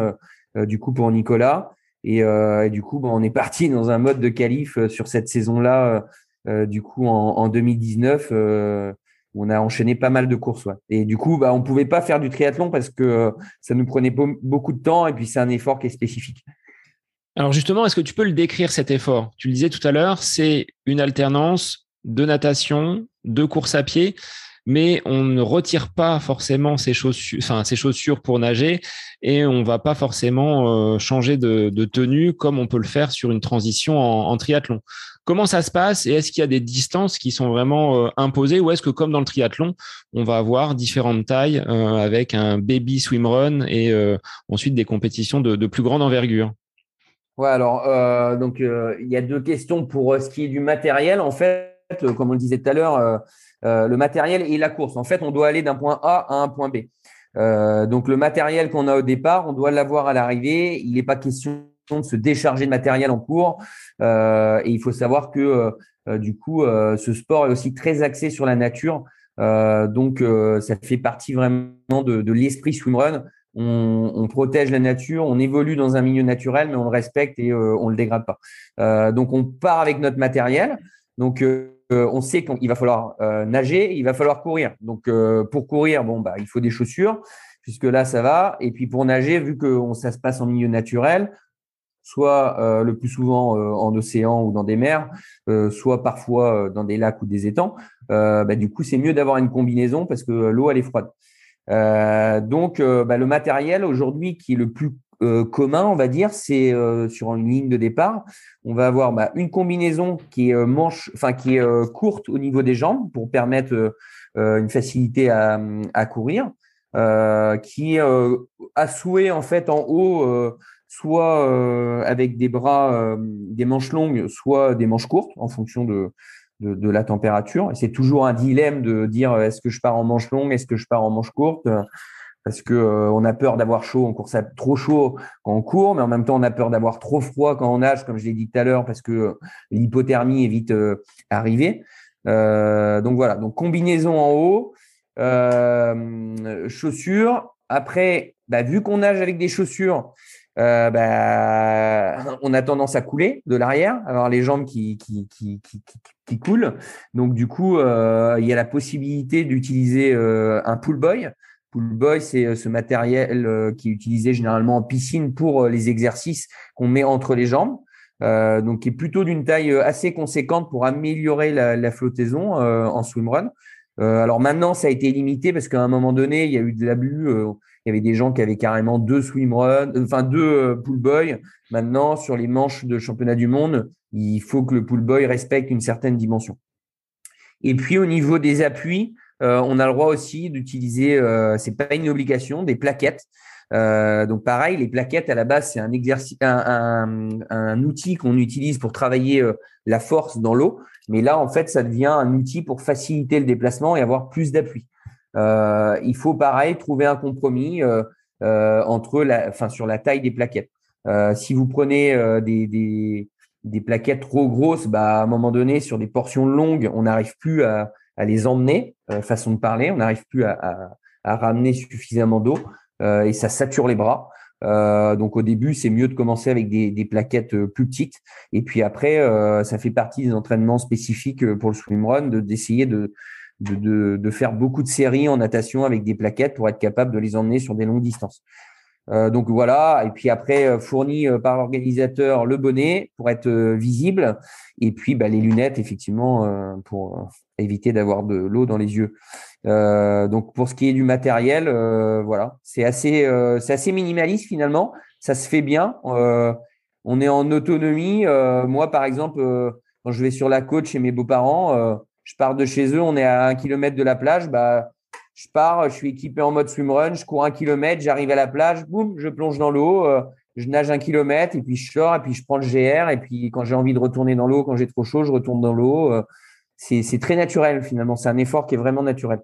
du coup pour Nicolas. Et, du coup, bah, on est parti dans un mode de qualif sur cette saison-là. du coup, en, 2019, on a enchaîné pas mal de courses. Et du coup, bah, on pouvait pas faire du triathlon parce que ça nous prenait beaucoup de temps et puis c'est un effort qui est spécifique. Alors justement, est-ce que tu peux le décrire cet effort? Tu le disais tout à l'heure, c'est une alternance de natation, de course à pied, mais on ne retire pas forcément ses chaussures, enfin ses chaussures pour nager, et on va pas forcément euh, changer de, tenue comme on peut le faire sur une transition en, triathlon. Comment ça se passe et est-ce qu'il y a des distances qui sont vraiment euh, imposées ou est-ce que comme dans le triathlon, on va avoir différentes tailles euh, avec un baby swimrun et ensuite des compétitions de plus grande envergure? Ouais, alors, euh, donc, euh, il y a deux questions pour euh, ce qui est du matériel. En fait, comme on le disait tout à l'heure, le matériel et la course. En fait, on doit aller d'un point A à un point B. donc, le matériel qu'on a au départ, on doit l'avoir à l'arrivée. Il n'est pas question de se décharger de matériel en cours. et il faut savoir que, du coup, ce sport est aussi très axé sur la nature. donc, ça fait partie vraiment de, de l'esprit swimrun on, protège la nature, on évolue dans un milieu naturel, mais on le respecte et euh, on le dégrade pas. Euh, donc on part avec notre matériel. Donc euh, on sait qu'il va falloir nager, il va falloir courir. Donc pour courir, bon bah il faut des chaussures, puisque là ça va. Et puis pour nager, vu que ça se passe en milieu naturel, soit le plus souvent en océan ou dans des mers, soit parfois dans des lacs ou des étangs, bah, du coup c'est mieux d'avoir une combinaison parce que l'eau elle est froide. Donc bah, le matériel aujourd'hui qui est le plus euh, commun, on va dire, c'est euh, sur une ligne de départ, on va avoir bah, une combinaison qui est euh, manche, enfin qui est courte au niveau des jambes pour permettre une facilité à, à courir, qui a souhait en fait en haut, soit avec des bras, des manches longues, soit des manches courtes en fonction de, de, la température. Et c'est toujours un dilemme de dire est-ce que je pars en manche longue, est-ce que je pars en manche courte? Parce que euh, on a peur d'avoir chaud, on court ça trop chaud quand on court, mais en même temps on a peur d'avoir trop froid quand on nage, comme je l'ai dit tout à l'heure, parce que l'hypothermie est vite euh, arrivée. Euh, donc voilà, donc combinaison en haut, chaussures. Après, bah, vu qu'on nage avec des chaussures, bah, on a tendance à couler de l'arrière, avoir les jambes qui, qui, qui, qui, qui coulent. Donc du coup, il y a la possibilité d'utiliser un pull boy. Pool Boy, c'est euh, ce matériel euh, qui est utilisé généralement en piscine pour euh, les exercices qu'on met entre les jambes. donc qui est plutôt d'une taille assez conséquente pour améliorer la, flottaison en swimrun. alors maintenant, ça a été limité parce qu'à un moment donné, il y a eu de l'abus. Il y avait des gens qui avaient carrément deux swimrun, enfin deux pool boy. Maintenant, sur les manches de championnat du monde, il faut que le pool boy respecte une certaine dimension. Et puis au niveau des appuis, euh, on a le droit aussi d'utiliser, euh, c'est pas une obligation, des plaquettes. Euh, donc pareil, les plaquettes à la base c'est un exercice, un, outil qu'on utilise pour travailler la force dans l'eau, mais là en fait ça devient un outil pour faciliter le déplacement et avoir plus d'appui. Il faut pareil trouver un compromis entre la, enfin sur la taille des plaquettes. si vous prenez des, des, des, plaquettes trop grosses, bah à un moment donné sur des portions longues, on n'arrive plus à, à les emmener, euh, façon de parler. On n'arrive plus à, à, ramener suffisamment d'eau euh, et ça sature les bras. Euh, donc au début, c'est mieux de commencer avec des, des, plaquettes plus petites. Et puis après, ça fait partie des entraînements spécifiques pour le swimrun, d'essayer de, de, de, de, faire beaucoup de séries en natation avec des plaquettes pour être capable de les emmener sur des longues distances. Euh, donc voilà, et puis après euh, fourni euh, par l'organisateur le bonnet pour être visible, et puis bah, les lunettes effectivement pour éviter d'avoir de l'eau dans les yeux. donc pour ce qui est du matériel, voilà, c'est assez, c'est assez minimaliste finalement. Ça se fait bien. on est en autonomie. moi par exemple, quand je vais sur la côte chez mes beaux-parents, je pars de chez eux, on est à un kilomètre de la plage, bah je pars, je suis équipé en mode swimrun, je cours un kilomètre, j'arrive à la plage, boum, je plonge dans l'eau, euh, je nage un kilomètre et puis je sors et puis je prends le GR et puis quand j'ai envie de retourner dans l'eau, quand j'ai trop chaud, je retourne dans l'eau. Euh, c'est très naturel finalement, c'est un effort qui est vraiment naturel.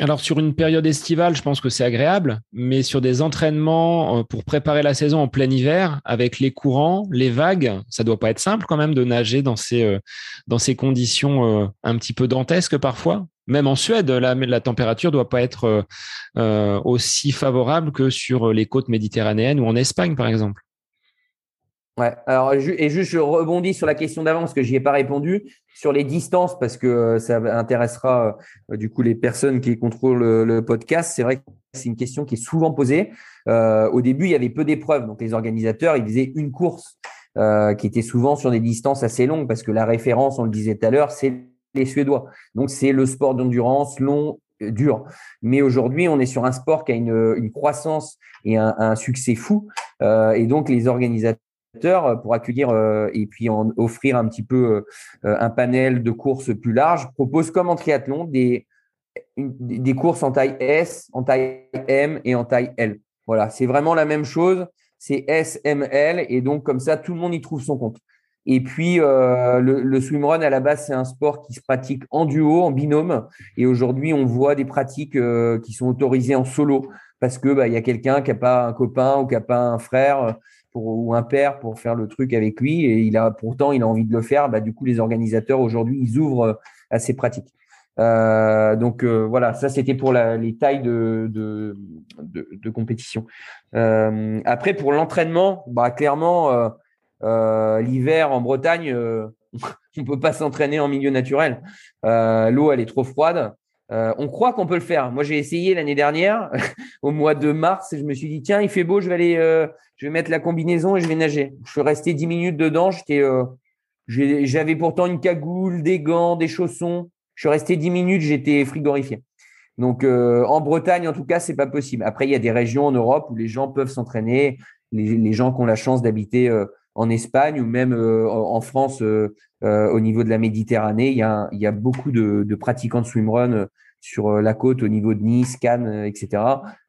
Alors sur une période estivale, je pense que c'est agréable, mais sur des entraînements euh, pour préparer la saison en plein hiver, avec les courants, les vagues, ça doit pas être simple quand même de nager dans ces, dans ces conditions un petit peu dantesques parfois même en Suède, la, la température doit pas être euh, euh, aussi favorable que sur les côtes méditerranéennes ou en Espagne, par exemple. Ouais, alors, et juste, je rebondis sur la question d'avant parce que j'y ai pas répondu sur les distances parce que euh, ça intéressera du coup les personnes qui contrôlent le, podcast. C'est vrai que c'est une question qui est souvent posée. au début, il y avait peu d'épreuves, donc les organisateurs ils faisaient une course qui était souvent sur des distances assez longues parce que la référence, on le disait tout à l'heure, c'est les Suédois. Donc, c'est le sport d'endurance long, euh, dur. Mais aujourd'hui, on est sur un sport qui a une, croissance et un, succès fou. Euh, et donc, les organisateurs, euh, pour accueillir et puis en offrir un petit peu un panel de courses plus large, proposent comme en triathlon des, des courses en taille S, en taille M et en taille L. Voilà, c'est vraiment la même chose. C'est S, M, L. Et donc, comme ça, tout le monde y trouve son compte. Et puis, euh, le, le swimrun, à la base, c'est un sport qui se pratique en duo, en binôme. Et aujourd'hui, on voit des pratiques euh, qui sont autorisées en solo parce que bah, il y a quelqu'un qui n'a pas un copain ou qui n'a pas un frère pour, ou un père pour faire le truc avec lui. Et il a pourtant, il a envie de le faire. Bah, du coup, les organisateurs aujourd'hui, ils ouvrent euh, à ces pratiques. Euh, donc voilà, ça c'était pour la, les tailles de, de, de, de compétition. après, pour l'entraînement, bah, clairement euh, l'hiver en Bretagne, euh, on peut pas s'entraîner en milieu naturel. L'eau, elle est trop froide. On croit qu'on peut le faire. Moi, j'ai essayé l'année dernière, au mois de mars, et je me suis dit, tiens, il fait beau, je vais aller, je vais mettre la combinaison et je vais nager. Je suis resté 10 minutes dedans. J'étais, j'avais pourtant une cagoule, des gants, des chaussons. Je suis resté 10 minutes, j'étais frigorifié. Donc euh, en Bretagne, en tout cas, c'est pas possible. Après, il y a des régions en Europe où les gens peuvent s'entraîner. Les, gens qui ont la chance d'habiter euh, en Espagne ou même euh, en France, au niveau de la Méditerranée, il y a, il y a beaucoup de, de pratiquants de swimrun sur la côte, au niveau de Nice, Cannes, etc.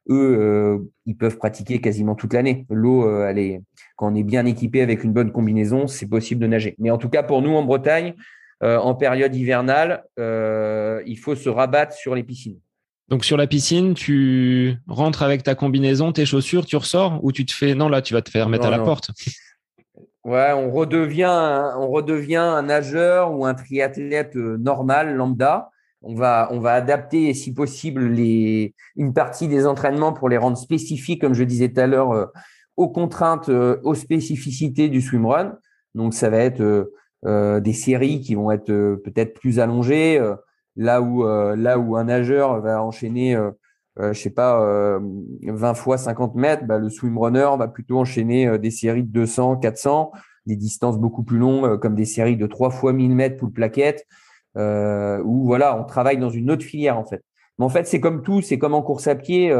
Eux, ils peuvent pratiquer quasiment toute l'année. L'eau, elle est, quand on est bien équipé avec une bonne combinaison, c'est possible de nager. Mais en tout cas, pour nous en Bretagne, en période hivernale, il faut se rabattre sur les piscines. Donc sur la piscine, tu rentres avec ta combinaison, tes chaussures, tu ressors ou tu te fais non là tu vas te faire mettre à la porte? Ouais, on redevient un, on redevient un nageur ou un triathlète euh, normal lambda. On va on va adapter si possible les une partie des entraînements pour les rendre spécifiques comme je disais tout à l'heure euh, aux contraintes euh, aux spécificités du swimrun. Donc ça va être des séries qui vont être peut-être plus allongées Là où, là où un nageur va enchaîner, je sais pas, 20 fois 50 mètres, bah, le swimrunner va plutôt enchaîner des séries de 200, 400, des distances beaucoup plus longues, comme des séries de 3 fois 1000 mètres pour le plaquette, où voilà, on travaille dans une autre filière en fait. Mais en fait, c'est comme tout, c'est comme en course à pied.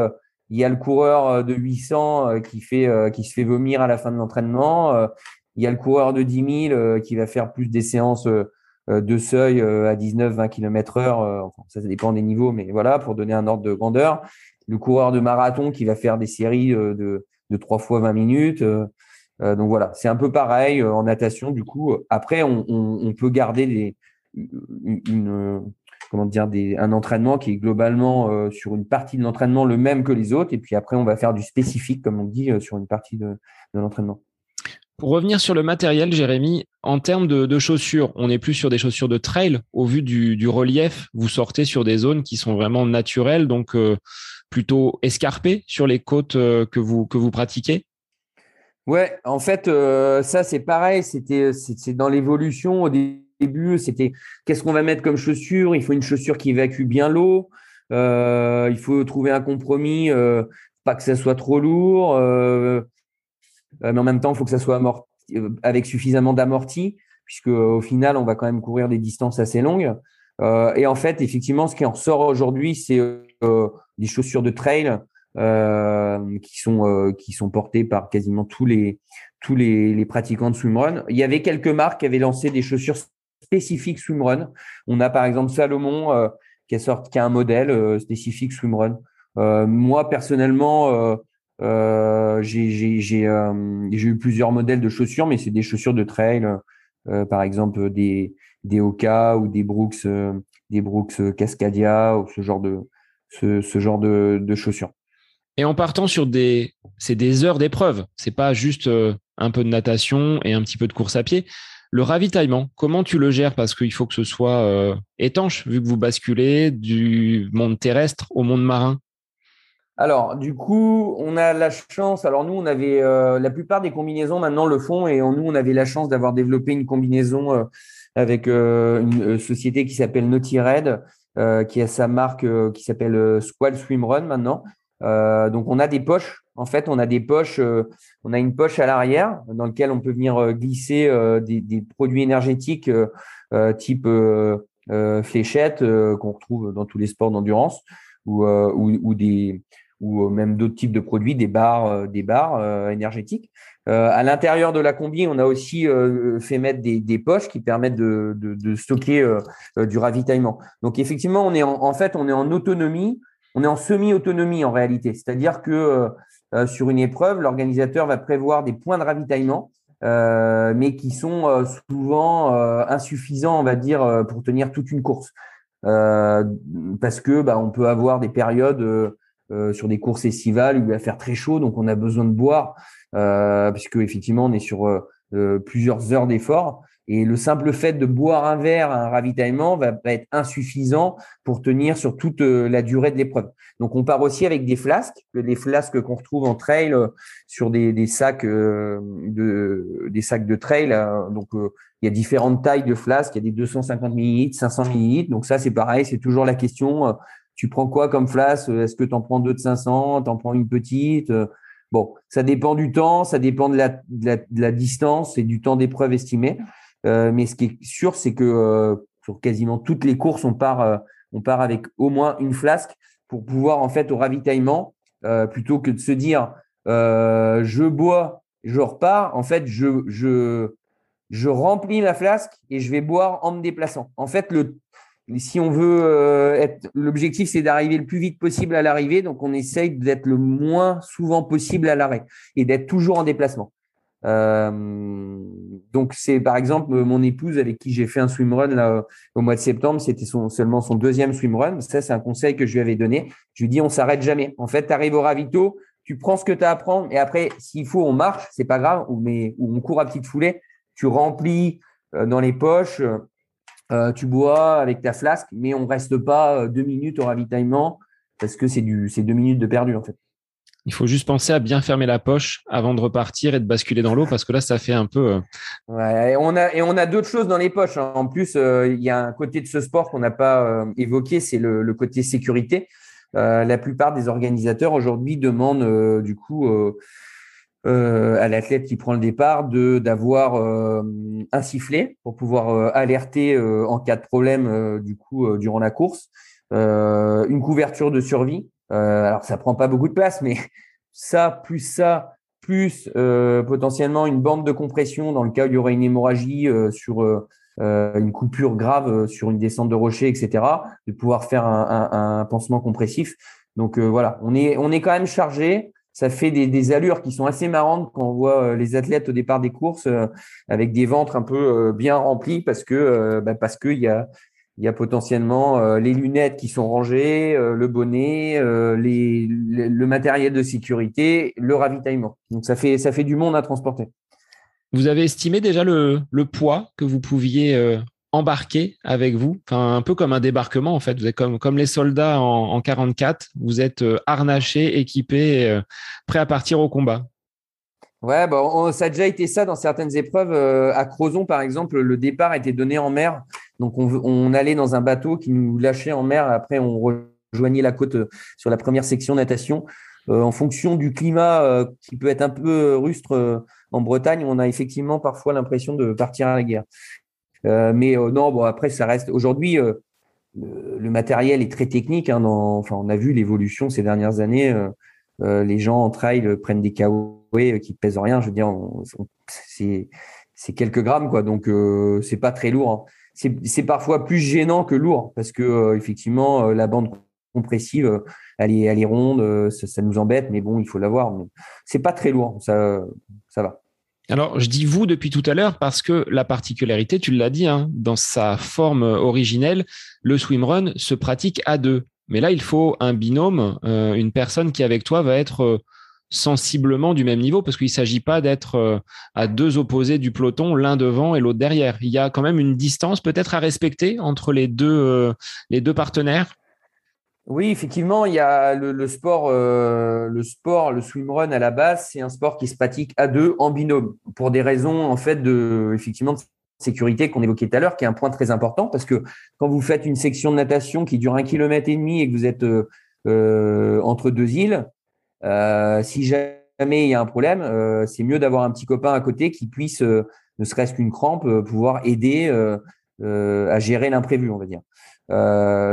il y a le coureur de 800 qui fait qui se fait vomir à la fin de l'entraînement. il y a le coureur de 10 000 qui va faire plus des séances euh, de seuil euh, à 19-20 km heure. Euh, ça, dépend des niveaux, mais voilà, pour donner un ordre de grandeur. Le coureur de marathon qui va faire des séries de, de 3 fois 20 minutes. donc voilà, c'est un peu pareil en natation. Du coup, après, on, peut garder un entraînement qui est globalement sur une partie de l'entraînement le même que les autres. Et puis après, on va faire du spécifique, comme on dit, sur une partie de l'entraînement. Pour revenir sur le matériel, Jérémy, en termes de, chaussures, on n'est plus sur des chaussures de trail. Au vu du, relief, vous sortez sur des zones qui sont vraiment naturelles, donc euh, plutôt escarpées sur les côtes euh, que, vous, que vous pratiquez? Ouais, en fait, euh, ça c'est pareil. C'était c'est dans l'évolution au début. C'était qu'est-ce qu'on va mettre comme chaussure Il faut une chaussure qui évacue bien l'eau. il faut trouver un compromis, pas que ça soit trop lourd. Euh, mais en même temps, il faut que ça soit amorti, euh, avec suffisamment d'amorti, puisque au final, on va quand même courir des distances assez longues. Euh, et en fait, effectivement, ce qui en ressort aujourd'hui, c'est des chaussures de trail qui sont qui sont portées par quasiment tous les tous les, les, pratiquants de swimrun. Il y avait quelques marques qui avaient lancé des chaussures spécifiques swimrun. On a par exemple Salomon qui a qui a un modèle spécifique swimrun. moi personnellement, euh, j'ai euh, eu plusieurs modèles de chaussures, mais c'est des chaussures de trail, euh, par exemple des, des Oka ou des Brooks, des Brooks Cascadia ou ce genre de, ce, genre de, chaussures. Et en partant sur des, c'est des heures d'épreuve. C'est pas juste un peu de natation et un petit peu de course à pied. Le ravitaillement, comment tu le gères? Parce qu'il faut que ce soit étanche, vu que vous basculez du monde terrestre au monde marin. Alors, du coup, on a la chance. Alors, nous, on avait euh, la plupart des combinaisons maintenant le font et nous, on avait la chance d'avoir développé une combinaison euh, avec euh, une société qui s'appelle Naughty Red, qui a sa marque qui s'appelle Squall Swim Run maintenant. donc, on a des poches. En fait, on a des poches. on a une poche à l'arrière dans laquelle on peut venir glisser des, produits énergétiques type fléchette qu'on retrouve dans tous les sports d'endurance ou des ou euh, même d'autres types de produits, des barres, euh, des barres euh, énergétiques. à l'intérieur de la combi, on a aussi fait mettre des, des, poches qui permettent de, de, de stocker du ravitaillement. Donc effectivement, on est en, en, fait, on est en autonomie, on est en semi-autonomie en réalité. C'est-à-dire que sur une épreuve, l'organisateur va prévoir des points de ravitaillement, euh, mais qui sont souvent insuffisants, on va dire, pour tenir toute une course. parce que bah, on peut avoir des périodes euh, sur des courses estivales où il va faire très chaud, donc on a besoin de boire, euh, puisque effectivement on est sur euh, plusieurs heures d'effort. Et le simple fait de boire un verre à un ravitaillement va, être insuffisant pour tenir sur toute euh, la durée de l'épreuve. Donc, on part aussi avec des flasques, des flasques qu'on retrouve en trail euh, sur des, sacs de des sacs de trail. Donc, il y a différentes tailles de flasques. Il y a des 250 ml, 500 ml. Donc ça, c'est pareil. C'est toujours la question. Tu prends quoi comme flasque Est-ce que tu en prends deux de 500 Tu en prends une petite? Bon, ça dépend du temps, ça dépend de la, distance et du temps d'épreuve estimé. Euh, mais ce qui est sûr, c'est que euh, sur quasiment toutes les courses, on part, euh, avec au moins une flasque pour pouvoir en fait au ravitaillement, plutôt que de se dire je bois, je repars. En fait, je remplis la flasque et je vais boire en me déplaçant. En fait, le, si on veut euh, être, l'objectif c'est d'arriver le plus vite possible à l'arrivée, donc on essaye d'être le moins souvent possible à l'arrêt et d'être toujours en déplacement. Euh, donc c'est par exemple mon épouse avec qui j'ai fait un swimrun là, au mois de septembre, c'était seulement son deuxième swimrun. Ça c'est un conseil que je lui avais donné. Je lui dis on s'arrête jamais. En fait, tu arrives au ravito, tu prends ce que tu as à prendre et après s'il faut on marche, c'est pas grave, mais ou on court à petite foulée. Tu remplis euh, dans les poches euh, tu bois avec ta flasque, mais on reste pas euh, deux minutes au ravitaillement parce que c'est du c'est deux minutes de perdu en fait. Il faut juste penser à bien fermer la poche avant de repartir et de basculer dans l'eau parce que là, ça fait un peu. Euh, ouais, et on a et on a d'autres choses dans les poches. Hein. En plus, il y a un côté de ce sport qu'on n'a pas évoqué, c'est le, côté sécurité. la plupart des organisateurs aujourd'hui demandent du coup euh, à l'athlète qui prend le départ de d'avoir euh, un sifflet pour pouvoir euh, alerter en cas de problème du coup durant la course, une couverture de survie. alors ça prend pas beaucoup de place, mais ça plus ça plus potentiellement une bande de compression dans le cas où il y aurait une hémorragie sur une coupure grave sur une descente de rocher, etc. De pouvoir faire un, un, un pansement compressif. Donc voilà, on est on est quand même chargé ça fait des, allures qui sont assez marrantes quand on voit euh, les athlètes au départ des courses euh, avec des ventres un peu euh, bien remplis parce que bah, qu'il y a il y a potentiellement les lunettes qui sont rangées, le bonnet, les, le matériel de sécurité, le ravitaillement. Donc ça fait ça fait du monde à transporter. Vous avez estimé déjà le, le poids que vous pouviez embarqué avec vous, un peu comme un débarquement en fait. Vous êtes comme les soldats en, en 44, vous êtes euh, harnachés, équipés, euh, prêts à partir au combat. Ouais, bah, ça a déjà été ça dans certaines épreuves. Euh, à Crozon, par exemple, le départ était donné en mer. Donc, on, on, allait dans un bateau qui nous lâchait en mer. Après, on rejoignait la côte sur la première section natation. en fonction du climat qui peut être un peu rustre en Bretagne, on a effectivement parfois l'impression de partir à la guerre. Euh, mais euh, non, bon après ça reste. Aujourd'hui, euh, le, matériel est très technique. Hein, enfin, on a vu l'évolution ces dernières années. les gens en trail prennent des kawaii qui pèsent rien. Je veux dire, c'est quelques grammes quoi. Donc c'est pas très lourd. Hein. C'est parfois plus gênant que lourd parce que effectivement la bande compressive, elle est, elle est ronde, ça, ça, nous embête, mais bon, il faut l'avoir. C'est pas très lourd, ça, ça va. Alors, je dis vous depuis tout à l'heure parce que la particularité, tu l'as dit, hein, dans sa forme originelle, le swimrun se pratique à deux. Mais là, il faut un binôme, euh, une personne qui avec toi va être euh, sensiblement du même niveau parce qu'il ne s'agit pas d'être euh, à deux opposés du peloton, l'un devant et l'autre derrière. Il y a quand même une distance peut-être à respecter entre les deux, les deux partenaires. Oui, effectivement, il y a le, sport, euh, le sport, le swimrun à la base, c'est un sport qui se pratique à deux en binôme pour des raisons en fait de effectivement de sécurité qu'on évoquait tout à l'heure, qui est un point très important parce que quand vous faites une section de natation qui dure un kilomètre et demi et que vous êtes euh, euh, entre deux îles, si jamais il y a un problème, c'est mieux d'avoir un petit copain à côté qui puisse, ne serait-ce qu'une crampe, pouvoir aider à gérer l'imprévu, on va dire.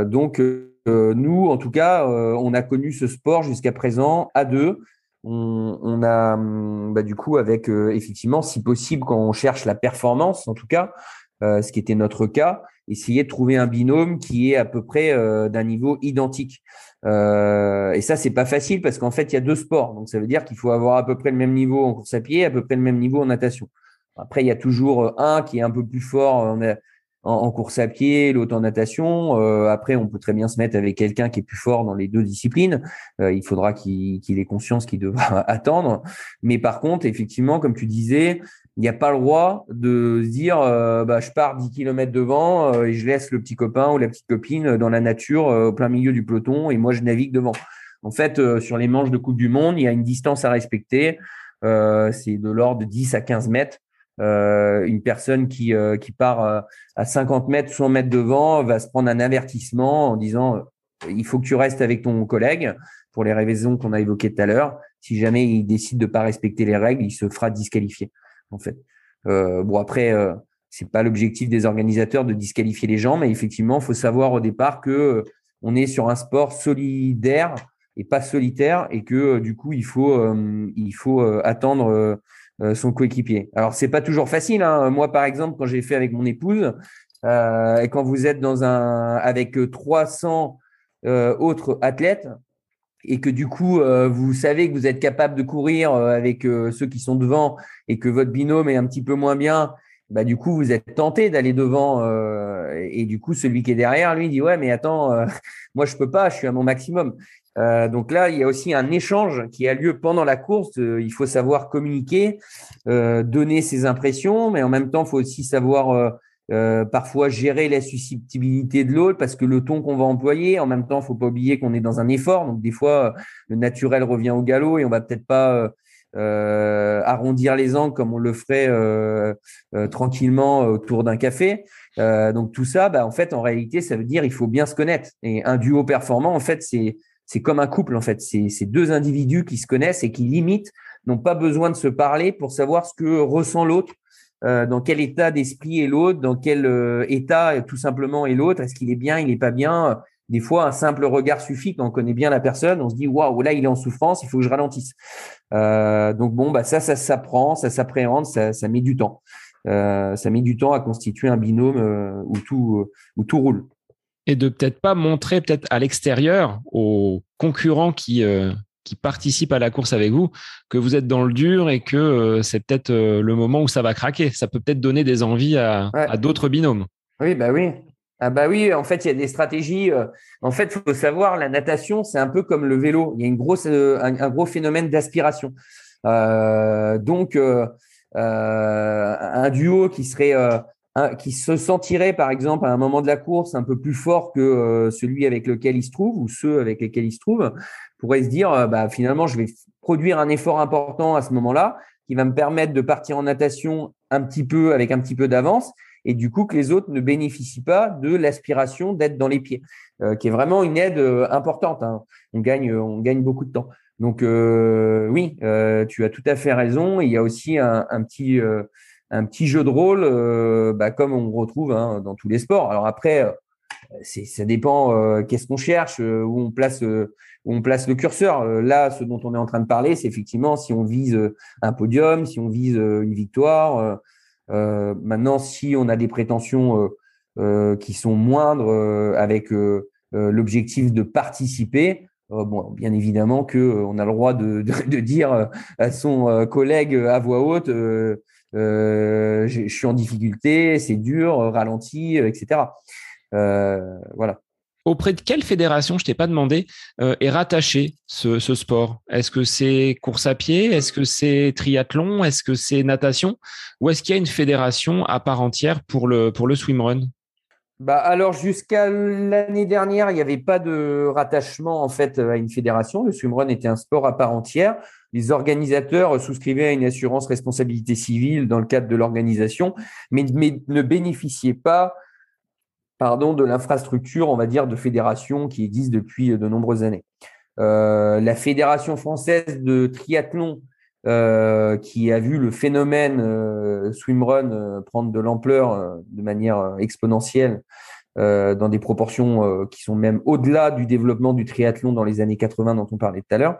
donc euh, nous, en tout cas, euh, on a connu ce sport jusqu'à présent à deux. On, a, hum, bah, du coup, avec euh, effectivement, si possible, quand on cherche la performance, en tout cas, ce qui était notre cas, essayer de trouver un binôme qui est à peu près d'un niveau identique. et ça, c'est pas facile parce qu'en fait, il y a deux sports. Donc, ça veut dire qu'il faut avoir à peu près le même niveau en course à pied, à peu près le même niveau en natation. Après, il y a toujours un qui est un peu plus fort. En, course à pied, l'autre en natation. Euh, après, on peut très bien se mettre avec quelqu'un qui est plus fort dans les deux disciplines. Euh, il faudra qu'il ait conscience qu'il devra attendre. Mais par contre, effectivement, comme tu disais, il n'y a pas le droit de se dire bah, je pars 10 km devant et je laisse le petit copain ou la petite copine dans la nature au plein milieu du peloton et moi je navigue devant. En fait, sur les manches de Coupe du Monde, il y a une distance à respecter. c'est de l'ordre de 10 à 15 mètres. Euh, une personne qui, euh, qui part euh, à 50 mètres, 100 mètres devant va se prendre un avertissement en disant il faut que tu restes avec ton collègue pour les raisons qu'on a évoquées tout à l'heure. Si jamais il décide de pas respecter les règles, il se fera disqualifier. En fait, bon après, c'est pas l'objectif des organisateurs de disqualifier les gens, mais effectivement, faut savoir au départ que on est sur un sport solidaire et pas solitaire, et que du coup, il faut il faut attendre euh, son coéquipier. Alors c'est pas toujours facile. Hein. Moi par exemple, quand j'ai fait avec mon épouse, euh, et quand vous êtes dans un avec 300 euh, autres athlètes et que du coup vous savez que vous êtes capable de courir avec ceux qui sont devant et que votre binôme est un petit peu moins bien, bah du coup vous êtes tenté d'aller devant et du coup celui qui est derrière lui dit ouais mais attends moi je peux pas, je suis à mon maximum. Euh, donc là, il y a aussi un échange qui a lieu pendant la course. Euh, il faut savoir communiquer, euh, donner ses impressions, mais en même temps, il faut aussi savoir parfois gérer la susceptibilité de l'autre parce que le ton qu'on va employer, en même temps, il faut pas oublier qu'on est dans un effort. Donc des fois, le naturel revient au galop et on va peut-être pas arrondir les angles comme on le ferait tranquillement autour d'un café. donc tout ça, bah, en fait, en réalité, ça veut dire il faut bien se connaître. Et un duo performant, en fait, c'est c'est comme un couple en fait. C'est deux individus qui se connaissent et qui limite n'ont pas besoin de se parler pour savoir ce que ressent l'autre, euh, dans quel état d'esprit est l'autre, dans quel euh, état tout simplement est l'autre. Est-ce qu'il est bien, il n'est pas bien Des fois, un simple regard suffit quand on connaît bien la personne. On se dit waouh, là il est en souffrance, il faut que je ralentisse. Euh, donc bon, bah ça, ça s'apprend, ça s'appréhende, ça, ça met du temps. ça met du temps à constituer un binôme où tout où tout roule et de peut-être pas montrer peut-être à l'extérieur aux concurrents qui euh, qui participent à la course avec vous que vous êtes dans le dur et que euh, c'est peut-être euh, le moment où ça va craquer. Ça peut peut-être donner des envies à, à d'autres binômes. Oui, bah oui. Ah bah oui, en fait, il y a des stratégies. En fait, il faut savoir, la natation, c'est un peu comme le vélo. Il y a une grosse, un, gros phénomène d'aspiration. donc, un duo qui serait qui se sentirait par exemple à un moment de la course un peu plus fort que euh, celui avec lequel il se trouve ou ceux avec lesquels il se trouve, pourrait se dire euh, bah, finalement je vais produire un effort important à ce moment-là qui va me permettre de partir en natation un petit peu avec un petit peu d'avance et du coup que les autres ne bénéficient pas de l'aspiration d'être dans les pieds, euh, qui est vraiment une aide importante. Hein. On gagne, on gagne beaucoup de temps. Donc oui, tu as tout à fait raison. Il y a aussi un petit un petit jeu de rôle, euh, bah, comme on retrouve hein, dans tous les sports. Alors après, euh, ça dépend euh, qu'est-ce qu'on cherche, où on place, où on place le curseur. là, ce dont on est en train de parler, c'est effectivement si on vise un podium, si on vise une victoire. maintenant, si on a des prétentions qui sont moindres avec l'objectif de participer, bon, bien évidemment que on a le droit de, de, de dire à son collègue à voix haute euh, je suis en difficulté, c'est dur, euh, ralenti, euh, etc. voilà. Auprès de quelle fédération, je t'ai pas demandé, est rattaché ce, sport? Est-ce que c'est course à pied? Est-ce que c'est triathlon? Est-ce que c'est natation? Ou est-ce qu'il y a une fédération à part entière pour le, pour le swimrun bah alors jusqu'à l'année dernière, il n'y avait pas de rattachement en fait à une fédération. Le swimrun était un sport à part entière les organisateurs souscrivaient à une assurance responsabilité civile dans le cadre de l'organisation, mais, ne bénéficiaient pas pardon, de l'infrastructure, on va dire, de fédération qui existe depuis de nombreuses années. Euh, la Fédération française de triathlon, euh, qui a vu le phénomène euh, swimrun prendre de l'ampleur de manière exponentielle dans des proportions qui sont même au-delà du développement du triathlon dans les années 80 dont on parlait tout à l'heure,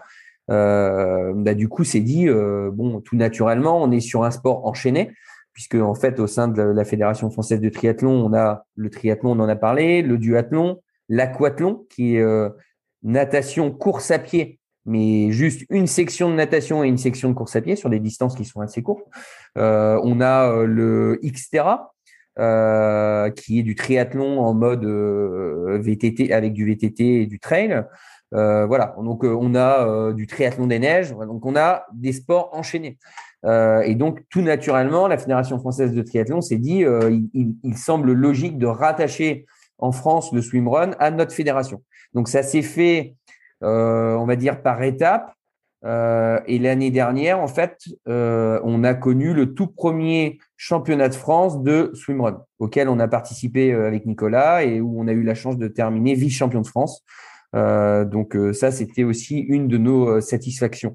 bah, du coup, c'est dit, euh, bon, tout naturellement, on est sur un sport enchaîné, puisque en fait, au sein de la Fédération française de triathlon, on a le triathlon, on en a parlé, le duathlon, l'aquathlon, qui est euh, natation, course à pied, mais juste une section de natation et une section de course à pied sur des distances qui sont assez courtes. Euh, on a le Xterra, euh, qui est du triathlon en mode VTT avec du VTT et du trail. Voilà. Donc on a du triathlon des neiges. Donc on a des sports enchaînés. et donc tout naturellement, la Fédération française de triathlon s'est dit, il, il, semble logique de rattacher en France le swimrun à notre fédération. Donc ça s'est fait, on va dire par étapes. Euh, et l'année dernière, en fait, euh, on a connu le tout premier championnat de France de swimrun, auquel on a participé euh, avec Nicolas et où on a eu la chance de terminer vice-champion de France. Donc ça, c'était aussi une de nos satisfactions.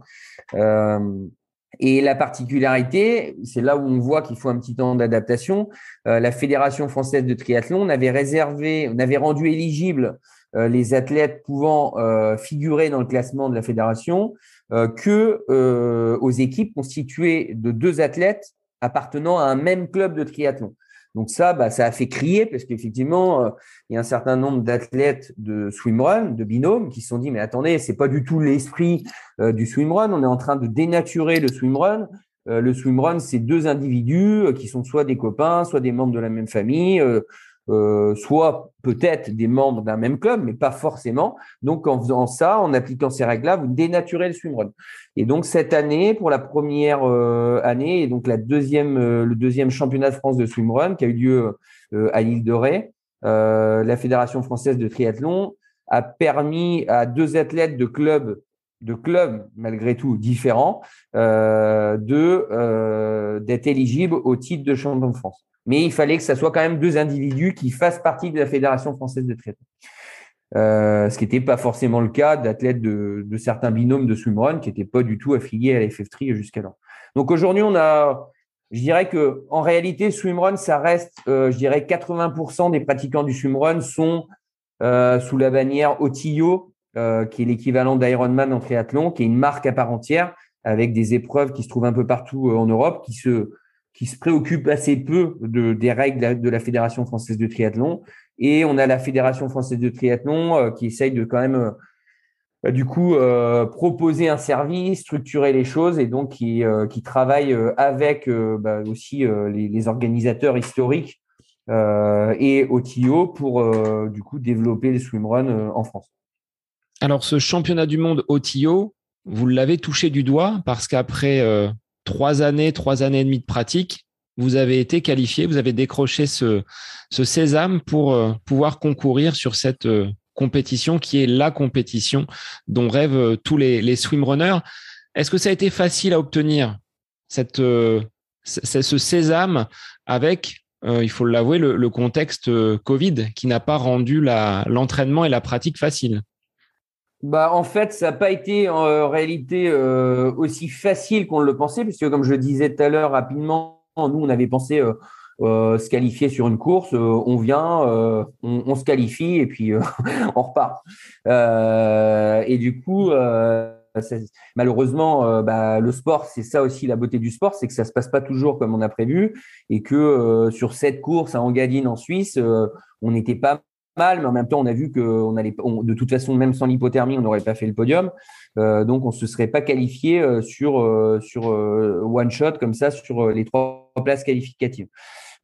et la particularité, c'est là où on voit qu'il faut un petit temps d'adaptation. la Fédération française de triathlon avait réservé, on avait rendu éligible les athlètes pouvant figurer dans le classement de la fédération euh, que euh, aux équipes constituées de deux athlètes appartenant à un même club de triathlon. Donc ça, bah, ça a fait crier parce qu'effectivement, euh, il y a un certain nombre d'athlètes de swimrun, de binôme, qui se sont dit mais attendez, c'est pas du tout l'esprit du swimrun. On est en train de dénaturer le swimrun. le swimrun, c'est deux individus qui sont soit des copains, soit des membres de la même famille. Euh, soit peut-être des membres d'un même club, mais pas forcément. Donc, en faisant ça, en appliquant ces règles-là, vous dénaturez le swimrun. Et donc, cette année, pour la première euh, année, et donc la deuxième, euh, le deuxième championnat de France de swimrun qui a eu lieu à l'île de Ré, la Fédération française de triathlon a permis à deux athlètes de clubs de clubs malgré tout différents de d'être éligibles au titre de champion de France mais il fallait que ce soit quand même deux individus qui fassent partie de la Fédération française de triathlon. Euh, ce qui n'était pas forcément le cas d'athlètes de, certains binômes de swimrun qui n'étaient pas du tout affiliés à la FF3 jusqu'alors. Donc aujourd'hui, on a, je dirais que en réalité, swimrun, ça reste, euh, je dirais, 80% des pratiquants du swimrun sont euh, sous la bannière Otillo, qui est l'équivalent d'Ironman en triathlon, qui est une marque à part entière avec des épreuves qui se trouvent un peu partout en Europe, qui se qui se préoccupe assez peu de, des règles de la Fédération française de triathlon. Et on a la Fédération française de triathlon euh, qui essaye de quand même, euh, du coup, euh, proposer un service, structurer les choses et donc qui, qui travaille avec bah, aussi les, les, organisateurs historiques et OTIO pour, du coup, développer les swimruns en France. Alors, ce championnat du monde OTIO, vous l'avez touché du doigt parce qu'après trois années, trois années et demie de pratique, vous avez été qualifié, vous avez décroché ce, ce sésame pour euh, pouvoir concourir sur cette euh, compétition qui est la compétition dont rêvent euh, tous les, swimrunners. Est-ce que ça a été facile à obtenir cette, ce sésame avec, il faut l'avouer, le, contexte Covid qui n'a pas rendu l'entraînement et la pratique facile? Bah, en fait, ça n'a pas été en réalité euh, aussi facile qu'on le pensait, puisque comme je disais tout à l'heure rapidement, nous, on avait pensé euh, euh, se qualifier sur une course, on vient, on, se qualifie et puis on repart. et du coup, malheureusement, bah, le sport, c'est ça aussi la beauté du sport, c'est que ça se passe pas toujours comme on a prévu et que sur cette course à Engadine en Suisse, on n'était pas mal, mais en même temps, on a vu que allait, de toute façon, même sans l'hypothermie, on n'aurait pas fait le podium. Euh, donc, on se serait pas qualifié euh, sur euh, one shot comme ça sur les trois places qualificatives.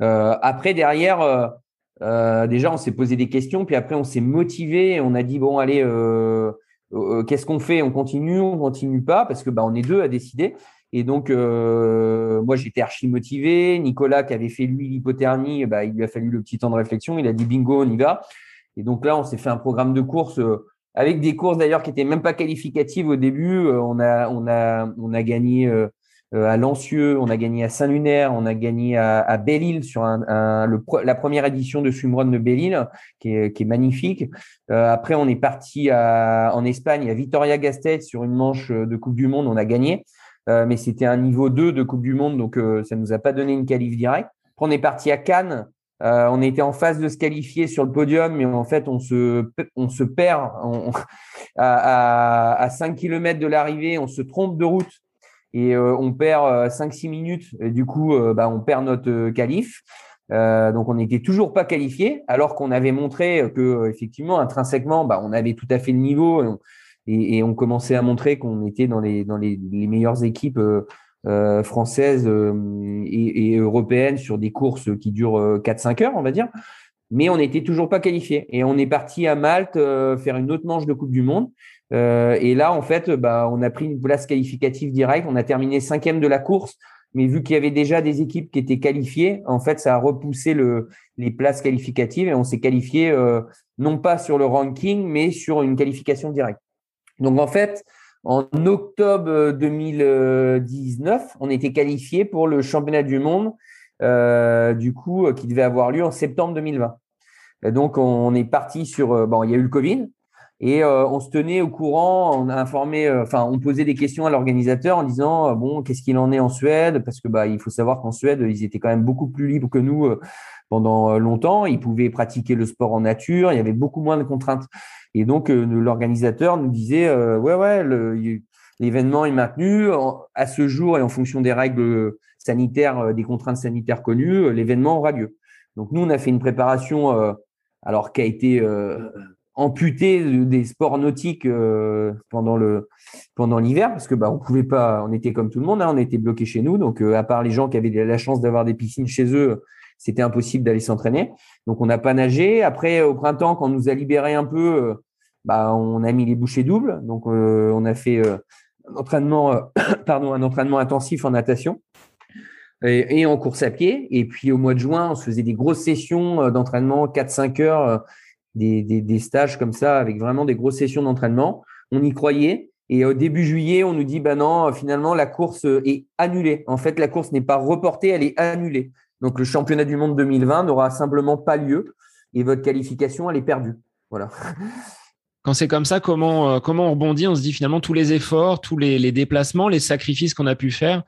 après, derrière, déjà, on s'est posé des questions, puis après, on s'est motivé. On a dit bon, allez, qu'est-ce qu'on fait? On continue, on continue pas, parce que bah, on est deux à décider. Et donc, euh, moi, j'étais archi motivé. Nicolas, qui avait fait lui l'hypothermie, bah, il lui a fallu le petit temps de réflexion. Il a dit bingo, on y va. Et donc là, on s'est fait un programme de course euh, avec des courses d'ailleurs qui étaient même pas qualificatives au début. Euh, on a, on a, on a gagné euh, à Lancieux, on a gagné à Saint-Lunaire, on a gagné à, à Belle-Île sur un, un, la première édition de Swimrun de Belle-Île, qui est, qui est magnifique. Euh, après, on est parti à, en Espagne à Vitoria-Gasteiz sur une manche de Coupe du Monde, on a gagné. Euh, mais c'était un niveau 2 de Coupe du Monde, donc euh, ça ne nous a pas donné une qualif directe. On est parti à Cannes. Euh, on était en phase de se qualifier sur le podium, mais en fait, on se, on se perd à, à, 5 km de l'arrivée, on se trompe de route et on perd 5-6 minutes. Et du coup, bah, on perd notre qualif. donc, on n'était toujours pas qualifié, alors qu'on avait montré que effectivement, intrinsèquement, bah, on avait tout à fait le niveau commençait à montrer qu'on était dans les, dans les, meilleures équipes euh, euh, françaises euh, et, européennes sur des courses qui durent 4-5 heures, on va dire. Mais on n'était toujours pas qualifié. Et on est parti à Malte faire une autre manche de Coupe du Monde. et là, en fait, bah, on a pris une place qualificative directe. On a terminé cinquième de la course. Mais vu qu'il y avait déjà des équipes qui étaient qualifiées, en fait, ça a repoussé le, les places qualificatives et on s'est qualifié non pas sur le ranking, mais sur une qualification directe. Donc, en fait, en octobre 2019, on était qualifié pour le championnat du monde, euh, du coup, qui devait avoir lieu en septembre 2020. donc, on est parti sur. Euh, bon, il y a eu le Covid et euh, on se tenait au courant. On a informé, euh, enfin, on posait des questions à l'organisateur en disant bon, qu'est-ce qu'il en est en Suède? Parce que bah, il faut savoir qu'en Suède, ils étaient quand même beaucoup plus libres que nous pendant longtemps. Ils pouvaient pratiquer le sport en nature. Il y avait beaucoup moins de contraintes. Et donc, euh, l'organisateur nous disait, euh, ouais, ouais, l'événement est maintenu à ce jour et en fonction des règles sanitaires, euh, des contraintes sanitaires connues, l'événement aura lieu. Donc, nous, on a fait une préparation, alors qui a été amputée des sports nautiques pendant le pendant l'hiver parce que bah on pouvait pas on était comme tout le monde hein, on était bloqué chez nous donc à part les gens qui avaient la chance d'avoir des piscines chez eux c'était impossible d'aller s'entraîner. Donc on n'a pas nagé. Après au printemps, quand on nous a libéré un peu, euh, bah on a mis les bouchées doubles. Donc euh, on a fait euh, un entraînement, pardon, un entraînement intensif en natation et, en course à pied. Et puis au mois de juin, on se faisait des grosses sessions d'entraînement, 4-5 heures, des, des, stages comme ça, avec vraiment des grosses sessions d'entraînement. On y croyait. Et au début juillet, on nous dit, bah non, finalement, la course est annulée. En fait, la course n'est pas reportée, elle est annulée. Donc le championnat du monde 2020 n'aura simplement pas lieu et votre qualification, elle est perdue. Voilà. Quand c'est comme ça, comment, euh, comment on rebondit? On se dit finalement tous les efforts, tous les, déplacements, les sacrifices qu'on a pu faire,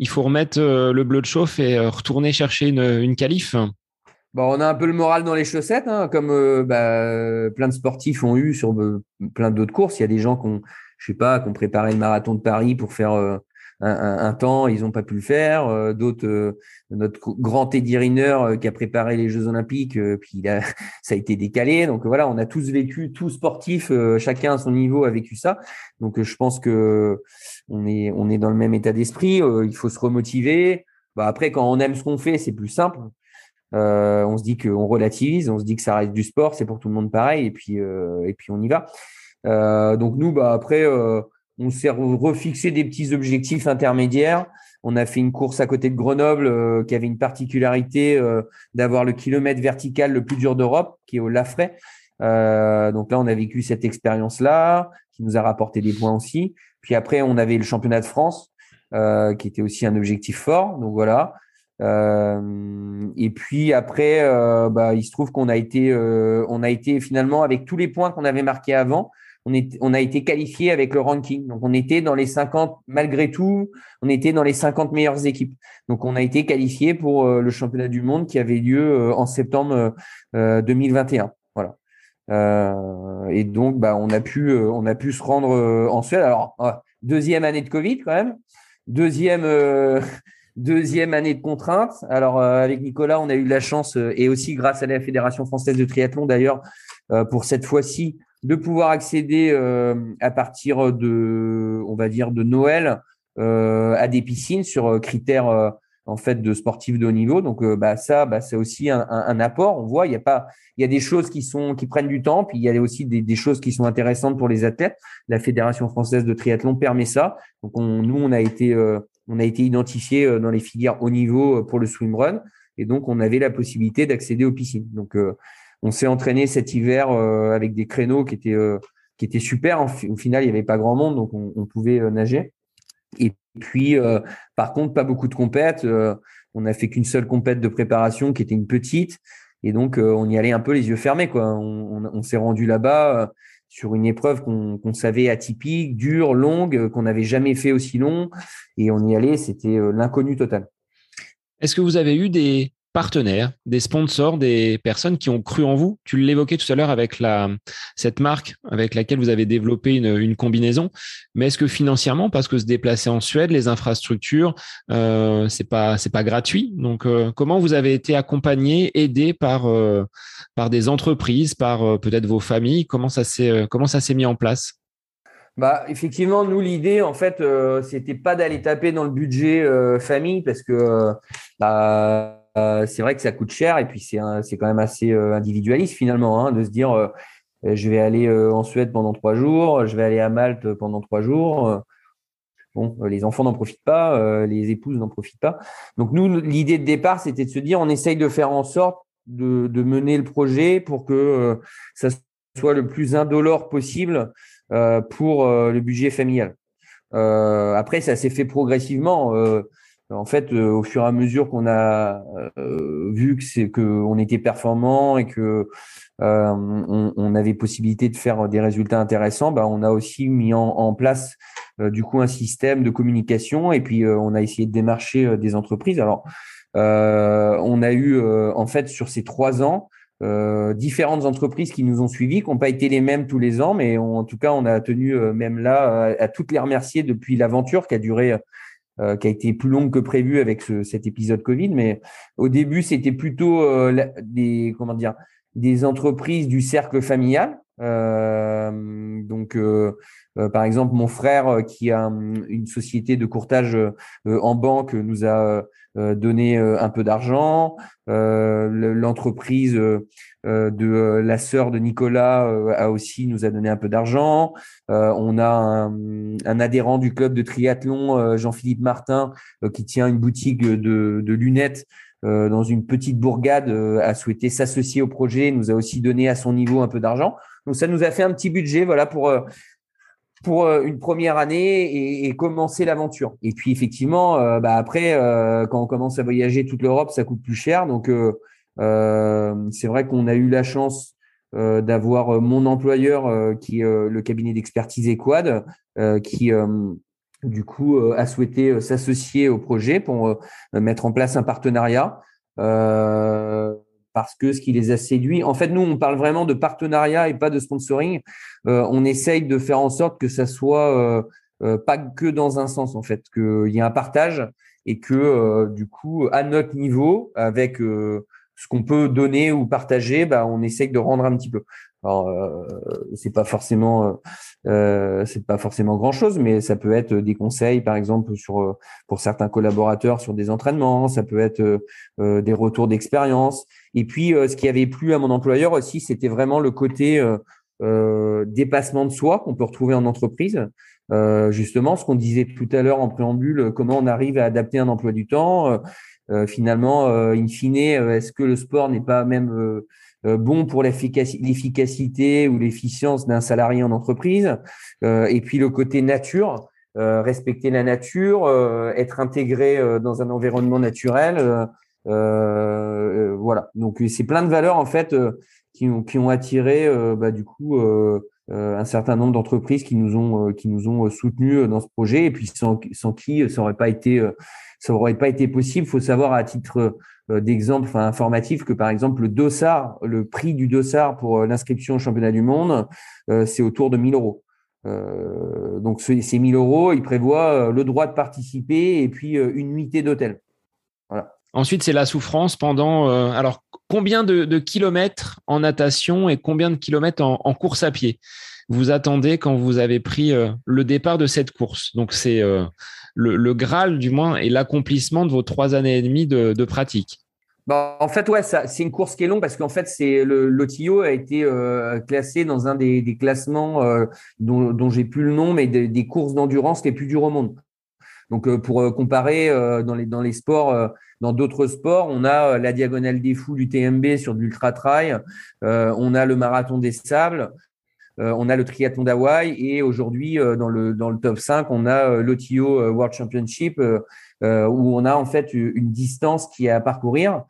il faut remettre euh, le bleu de chauffe et euh, retourner chercher une, une qualif. Bon, on a un peu le moral dans les chaussettes, hein, comme bah, plein de sportifs ont eu sur plein d'autres courses. Il y a des gens qui ont, je sais pas, qui ont préparé le marathon de Paris pour faire un, temps, ils n'ont pas pu le faire. Euh, d'autres, euh, notre grand Teddy Riner euh, qui a préparé les Jeux Olympiques, puis ça a été décalé. Donc voilà, on a tous vécu, tous sportifs, chacun à son niveau a vécu ça. Donc je pense que on est, on est dans le même état d'esprit. il faut se remotiver. Bah, après, quand on aime ce qu'on fait, c'est plus simple. on se dit qu'on relativise, on se dit que ça reste du sport, c'est pour tout le monde pareil, et puis et puis on y va. donc nous, bah après, on s'est refixé des petits objectifs intermédiaires. On a fait une course à côté de Grenoble euh, qui avait une particularité euh, d'avoir le kilomètre vertical le plus dur d'Europe, qui est au Lafray. Euh, donc là, on a vécu cette expérience-là, qui nous a rapporté des points aussi. Puis après, on avait le championnat de France, qui était aussi un objectif fort. Donc voilà. et puis après, bah, il se trouve qu'on a été, on a été finalement avec tous les points qu'on avait marqués avant, on, a été qualifié avec le ranking. Donc, on était dans les 50, malgré tout, on était dans les 50 meilleures équipes. Donc, on a été qualifié pour euh, le championnat du monde qui avait lieu euh, en septembre 2021. Euh, voilà. et donc, bah, on a pu, se rendre en Suède. Alors, deuxième année de Covid quand même. Deuxième, deuxième année de contrainte. Alors, avec Nicolas, on a eu la chance, et aussi grâce à la Fédération française de triathlon d'ailleurs, pour cette fois-ci, de pouvoir accéder euh, à partir de, on va dire, de Noël euh, à des piscines sur euh, critères en fait de sportifs de haut niveau. Donc bah ça, bah, c'est aussi un, apport. On voit, il y a pas, il y a des choses qui sont qui prennent du temps, puis il y a aussi des, choses qui sont intéressantes pour les athlètes. La Fédération française de triathlon permet ça. Donc on, nous, on a été on a été identifié dans les filières haut niveau pour le swimrun, et donc on avait la possibilité d'accéder aux piscines. Donc on s'est entraîné cet hiver euh, avec des créneaux qui étaient euh, qui étaient super. Au final, il n'y avait pas grand monde, donc on, pouvait euh, nager. Et puis, par contre, pas beaucoup de compètes. on n'a fait qu'une seule compète de préparation qui était une petite. Et donc, on y allait un peu les yeux fermés. Quoi. On, s'est rendu là-bas sur une épreuve qu'on savait atypique, dure, longue, qu'on n'avait jamais fait aussi long. Et on y allait, c'était l'inconnu total. Est-ce que vous avez eu des, partenaires, des sponsors, des personnes qui ont cru en vous. Tu l'évoquais tout à l'heure avec la, cette marque avec laquelle vous avez développé une, combinaison. Mais est-ce que financièrement, parce que se déplacer en Suède, les infrastructures, euh, c'est pas c'est pas gratuit? Donc euh, comment vous avez été accompagné, aidé par euh, par des entreprises, par euh, peut-être vos familles? Comment ça s'est comment ça s'est mis en place? Bah, effectivement, nous, l'idée, en fait, c'était pas d'aller taper dans le budget famille parce que bah, euh, c'est vrai que ça coûte cher et puis c'est quand même assez euh, individualiste finalement hein, de se dire euh, je vais aller en Suède pendant trois jours, je vais aller à Malte pendant trois jours. Bon, les enfants n'en profitent pas, les épouses n'en profitent pas. Donc nous, l'idée de départ, c'était de se dire, on essaye de faire en sorte de, de mener le projet pour que ça soit le plus indolore possible pour le budget familial. après, ça s'est fait progressivement en fait, euh, au fur et à mesure qu'on a euh, vu que c'est que on était performant et que euh, on, avait possibilité de faire des résultats intéressants, bah, on a aussi mis en, place du coup un système de communication et puis on a essayé de démarcher des entreprises. Alors, on a eu en fait sur ces trois ans différentes entreprises qui nous ont suivis, qui n'ont pas été les mêmes tous les ans, mais en tout cas, on a tenu même là à toutes les remercier depuis l'aventure qui a duré euh, qui a été plus longue que prévu avec ce, cet épisode Covid. Mais au début, c'était plutôt euh, des comment dire des entreprises du cercle familial. Euh, donc, euh, par exemple, mon frère qui a hum, une société de courtage en banque nous a donné un peu d'argent. L'entreprise de la sœur de Nicolas a aussi nous a donné un peu d'argent. on a un, un, adhérent du club de triathlon, Jean-Philippe Martin, qui tient une boutique de, de lunettes euh, dans une petite bourgade, euh, a souhaité s'associer au projet, nous a aussi donné à son niveau un peu d'argent. Donc ça nous a fait un petit budget, voilà, pour euh, pour une première année et, commencer l'aventure. Et puis effectivement, bah après, quand on commence à voyager toute l'Europe, ça coûte plus cher. Donc c'est vrai qu'on a eu la chance d'avoir mon employeur qui est le cabinet d'expertise Equad, qui du coup, euh, a souhaité euh, s'associer au projet pour euh, mettre en place un partenariat. Parce que ce qui les a séduits, en fait, nous, on parle vraiment de partenariat et pas de sponsoring. on essaye de faire en sorte que ça soit pas que dans un sens, en fait, qu'il y ait un partage et que, du coup, à notre niveau, avec ce qu'on peut donner ou partager, bah, on essaye de rendre un petit peu. Alors, euh, c'est pas forcément, euh, euh, c'est pas forcément grand chose, mais ça peut être des conseils, par exemple, sur euh, pour certains collaborateurs sur des entraînements. Ça peut être euh, des retours d'expérience. Et puis, ce qui avait plu à mon employeur aussi, c'était vraiment le côté dépassement de soi qu'on peut retrouver en entreprise. justement, ce qu'on disait tout à l'heure en préambule, comment on arrive à adapter un emploi du temps. finalement, in fine, est-ce que le sport n'est pas même euh, bon pour l'efficacité ou l'efficience d'un salarié en entreprise. Euh, et puis le côté nature, euh, respecter la nature, être intégré dans un environnement naturel. voilà. Donc c'est plein de valeurs en fait qui ont attiré bah, du coup un certain nombre d'entreprises qui nous ont soutenus dans ce projet et puis sans, sans qui ça aurait pas été ça aurait pas été possible. Il faut savoir à titre euh, d'exemple enfin, informatif que par exemple le dossard, le prix du dossard pour euh, l'inscription au championnat du monde, euh, c'est autour de 1000 euros. donc ces 1000 euros, il prévoit le droit de participer et puis une nuitée d'hôtel. Ensuite, c'est la souffrance pendant. alors, combien de, kilomètres en natation et combien de kilomètres en, course à pied? Vous attendez quand vous avez pris le départ de cette course Donc, c'est le, Graal, du moins, et l'accomplissement de vos trois années et demie de, pratique bah, en fait, ouais, c'est une course qui est longue parce qu'en fait, c'est le l'OTIO a été euh, classé dans un des, classements euh, dont, dont j'ai plus le nom, mais des, courses d'endurance les plus dures au monde. Donc, euh, pour comparer dans les dans les sports, dans d'autres sports, on a la diagonale des fous du TMB sur de l'ultra trail, on a le marathon des sables, euh, on a le triathlon d'Hawaï et aujourd'hui euh, dans le top 5, on a euh, l'OTO World Championship où on a en fait une distance qui est à parcourir.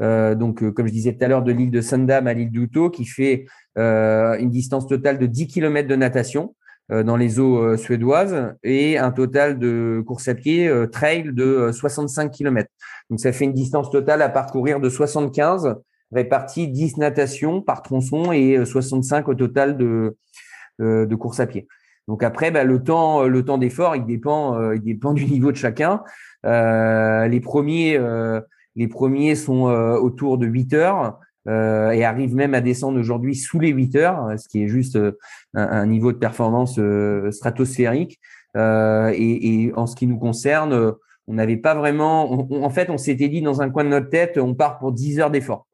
donc, comme je disais tout à l'heure, de l'île de Sandam à l'île d'Uto, qui fait une distance totale de 10 km de natation dans les eaux suédoises et un total de course à pied trail de 65 km. Donc, ça fait une distance totale à parcourir de 75 répartis 10 natations par tronçon et 65 euh, au total de, euh, de course à pied. Donc après, bah, le temps, euh, le temps d'effort, il dépend, il dépend du niveau de chacun. les premiers, les premiers sont autour de 8 heures et arrivent même à descendre aujourd'hui sous les 8 heures, ce qui est juste un, niveau de performance stratosphérique. Et, et, en ce qui nous concerne, on n'avait pas vraiment. en fait, on s'était dit dans un coin de notre tête, on part pour 10 heures d'effort.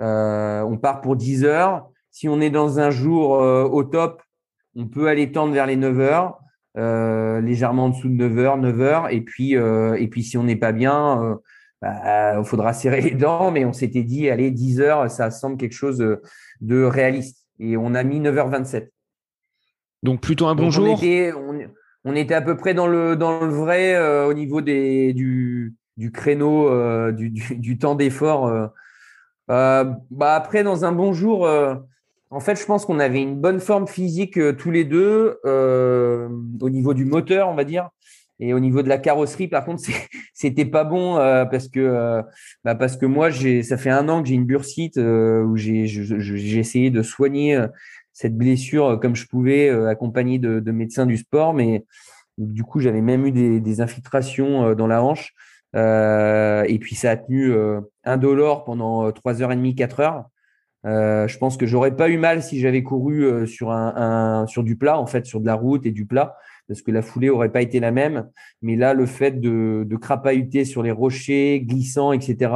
Euh, on part pour 10 heures. si on est dans un jour au top, on peut aller tendre vers les 9 heures. légèrement en dessous de 9 heures, 9 heures. Et puis, et puis si on n'est pas bien, il bah, faudra serrer les dents, mais on s'était dit, allez, 10 heures, ça semble quelque chose de réaliste. Et on a mis 9h27. Donc plutôt un bon jour. On était, à peu près dans le, dans le vrai euh, au niveau des, du, du créneau, euh, du, du, temps d'effort. Euh. bah après, dans un bon jour, en fait, je pense qu'on avait une bonne forme physique tous les deux au niveau du moteur, on va dire. Et au niveau de la carrosserie, par contre, c'était pas bon parce que bah parce que moi, ça fait un an que j'ai une bursite où j'ai essayé de soigner cette blessure euh, comme je pouvais, euh, accompagné de, médecins du sport. Mais du coup, j'avais même eu des, infiltrations euh, dans la hanche. et puis, ça a tenu indolore pendant 3h30, 4 heures. je pense que j'aurais pas eu mal si j'avais couru sur un, sur du plat, en fait, sur de la route et du plat, parce que la foulée aurait pas été la même. Mais là, le fait de, de crapahuter sur les rochers, glissant, etc.,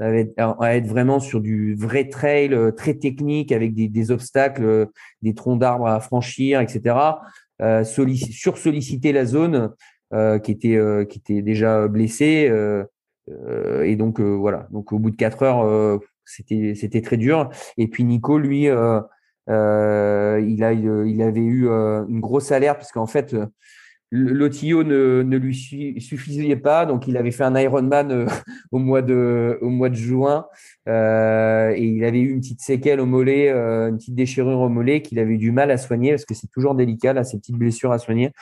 à être, vraiment sur du vrai trail euh, très technique avec des, obstacles, euh, des troncs d'arbres à franchir, etc. Euh, sur solliciter la zone euh, qui était qui était déjà blessée et donc voilà. Donc au bout de quatre heures, c'était c'était très dur. Et puis Nico, lui, il a il avait eu une grosse alerte parce qu'en fait L'OTIO ne, ne, lui suffisait pas, donc il avait fait un Ironman euh, au, mois de, au mois de juin euh, et il avait eu une petite séquelle au mollet, euh, une petite déchirure au mollet qu'il avait eu du mal à soigner parce que c'est toujours délicat là, ces petites blessures à soigner.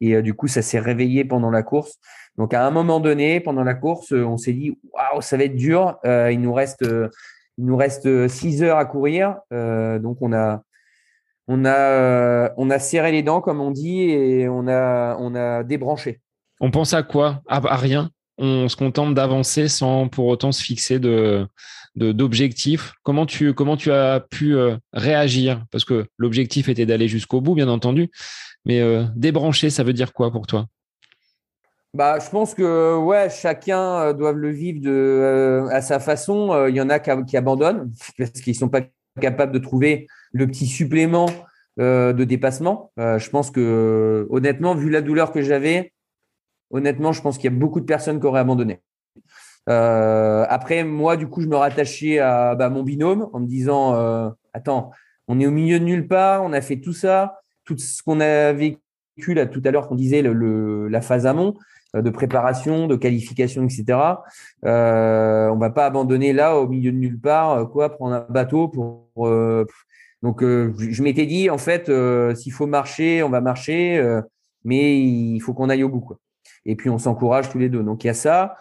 Et du coup, ça s'est réveillé pendant la course. Donc à un moment donné, pendant la course, on s'est dit waouh, ça va être dur. il nous reste, il nous reste six heures à courir. donc on a on a, euh, on a serré les dents, comme on dit, et on a, on a débranché. On pense à quoi? À, rien? On se contente d'avancer sans pour autant se fixer de, d'objectifs. Comment tu, as pu euh, réagir? Parce que l'objectif était d'aller jusqu'au bout, bien entendu. Mais euh, débrancher, ça veut dire quoi pour toi? Bah, je pense que ouais, chacun doit le vivre à sa façon. Il y en a qui, abandonnent parce qu'ils sont pas capables de trouver le petit supplément euh, de dépassement. Euh, je pense que, honnêtement, vu la douleur que j'avais, honnêtement, je pense qu'il y a beaucoup de personnes qui auraient abandonné. Euh, après, moi, du coup, je me rattachais à bah, mon binôme en me disant Attends, on est au milieu de nulle part, on a fait tout ça, tout ce qu'on a vécu là tout à l'heure, qu'on disait le, la phase amont de préparation, de qualification, etc. Euh, on va pas abandonner là au milieu de nulle part, quoi, prendre un bateau pour. Donc, euh, je m'étais dit, en fait, euh, s'il faut marcher, on va marcher, euh, mais il faut qu'on aille au bout. Quoi. Et puis, on s'encourage tous les deux. Donc, il y a ça.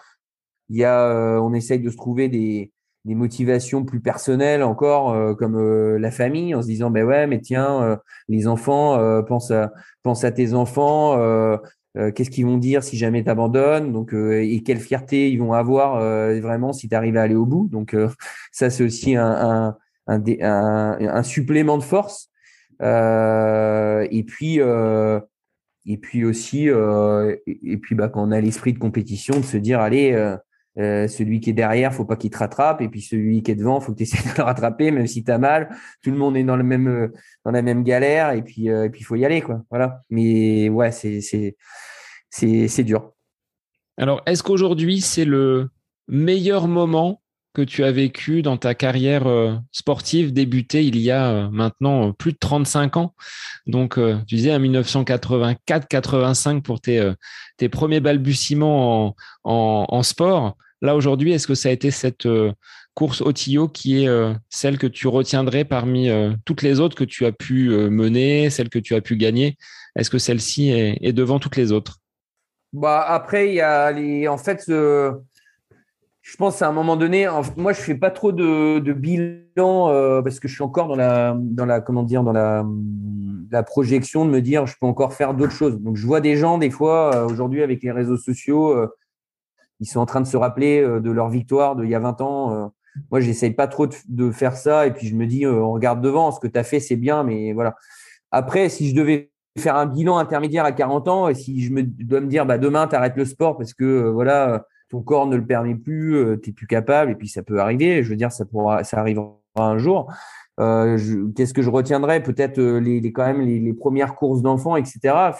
Il y a, on essaye de se trouver des, des motivations plus personnelles encore, comme la famille, en se disant, ben ouais, mais tiens, les enfants, pense à, pense à tes enfants. Qu'est-ce qu'ils vont dire si jamais tu abandonnes donc et quelle fierté ils vont avoir vraiment si tu à aller au bout donc ça c'est aussi un, un un, un, supplément de force. Euh, et puis, euh, et puis aussi, euh, et, puis bah, quand on a l'esprit de compétition, de se dire allez, celui qui est derrière, faut pas qu'il te rattrape, et puis celui qui est devant, faut que tu essaies de le rattraper, même si tu as mal. Tout le monde est dans le même, dans la même galère, et puis, et puis faut y aller, quoi. Voilà. Mais ouais, c'est, c'est, c'est, c'est dur. Alors, est-ce qu'aujourd'hui c'est le meilleur moment que tu as vécu dans ta carrière euh, sportive débutée il y a euh, maintenant euh, plus de 35 ans. Donc, tu disais en 1984-85 pour tes, premiers balbutiements en, sport. Là, aujourd'hui, est-ce que ça a été cette course au Tio qui est celle que tu retiendrais parmi toutes les autres que tu as pu mener, celle que tu as pu gagner? Est-ce que celle-ci est, devant toutes les autres? Bah Après, il y a en fait, je pense à un moment donné, moi je fais pas trop de, bilan euh, parce que je suis encore dans la, dans la, comment dire, dans la, la projection de me dire je peux encore faire d'autres choses. Donc je vois des gens des fois euh, aujourd'hui avec les réseaux sociaux, euh, ils sont en train de se rappeler de leur victoire d'il y a 20 ans. moi j'essaye pas trop de, faire ça et puis je me dis on regarde devant, ce que tu as fait c'est bien, mais voilà. Après si je devais faire un bilan intermédiaire à 40 ans et si je me dois me dire bah demain tu arrêtes le sport parce que voilà ton corps ne le permet plus, euh, tu n'es plus capable, et puis ça peut arriver. Je veux dire, ça pourra, ça arrivera un jour. Qu'est-ce que je retiendrai? Peut-être les, quand même les, premières courses d'enfants, etc.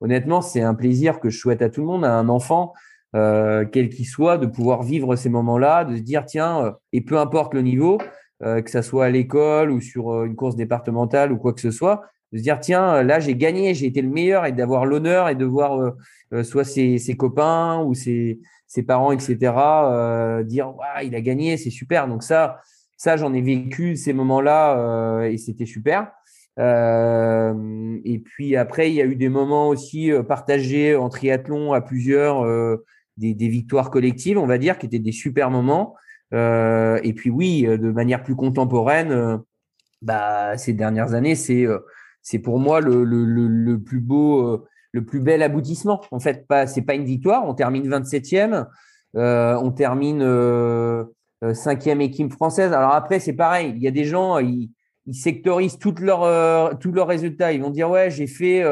Honnêtement, c'est un plaisir que je souhaite à tout le monde, à un enfant, quel qu'il soit, de pouvoir vivre ces moments-là, de se dire tiens, et peu importe le niveau, que ça soit à l'école ou sur une course départementale ou quoi que ce soit, de se dire tiens là j'ai gagné j'ai été le meilleur et d'avoir l'honneur et de voir euh, euh, soit ses, ses, copains ou ses, ses parents etc euh, dire ouais, il a gagné c'est super. Donc ça ça j'en ai vécu ces moments là et c'était super. Et puis après il y a eu des moments aussi partagés en triathlon à plusieurs des, des, victoires collectives on va dire qui étaient des super moments. Et puis oui de manière plus contemporaine bah ces dernières années c'est c'est pour moi le, le, le, plus beau, euh, le plus bel aboutissement. En fait, pas, c'est pas une victoire. On termine 27e, euh, on termine euh, euh, cinquième équipe française. Alors après, c'est pareil. Il y a des gens, ils, sectorisent leurs tous leurs résultats. Ils vont dire ouais, j'ai fait,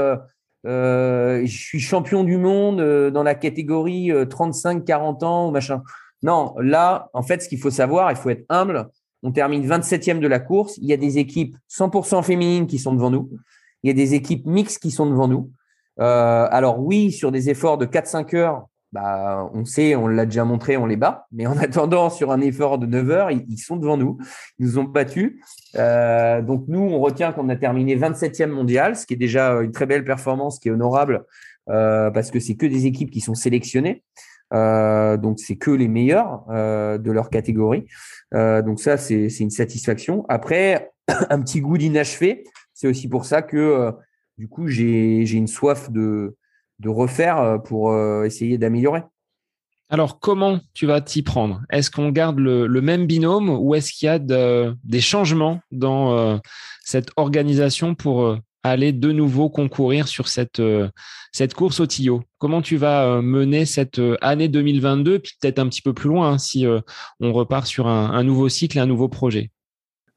je suis champion du monde dans la catégorie 35-40 ans machin. Non, là, en fait, ce qu'il faut savoir, il faut être humble. On termine 27e de la course. Il y a des équipes 100% féminines qui sont devant nous. Il y a des équipes mixtes qui sont devant nous. Euh, alors oui, sur des efforts de 4-5 heures, bah, on sait, on l'a déjà montré, on les bat. Mais en attendant, sur un effort de 9 heures, ils, sont devant nous. Ils nous ont battus. Euh, donc nous, on retient qu'on a terminé 27e mondial, ce qui est déjà une très belle performance, qui est honorable, euh, parce que c'est que des équipes qui sont sélectionnées. Donc c'est que les meilleurs de leur catégorie. Donc ça c'est une satisfaction. Après un petit goût d'inachevé, c'est aussi pour ça que du coup j'ai une soif de de refaire pour essayer d'améliorer. Alors, comment tu vas t'y prendre? Est-ce qu'on garde le, le, même binôme ou est-ce qu'il y a de, des changements dans euh, cette organisation pour aller de nouveau concourir sur cette, euh, cette course au Tillot. Comment tu vas euh, mener cette euh, année 2022, puis peut-être un petit peu plus loin hein, si on repart sur un, nouveau cycle, un nouveau projet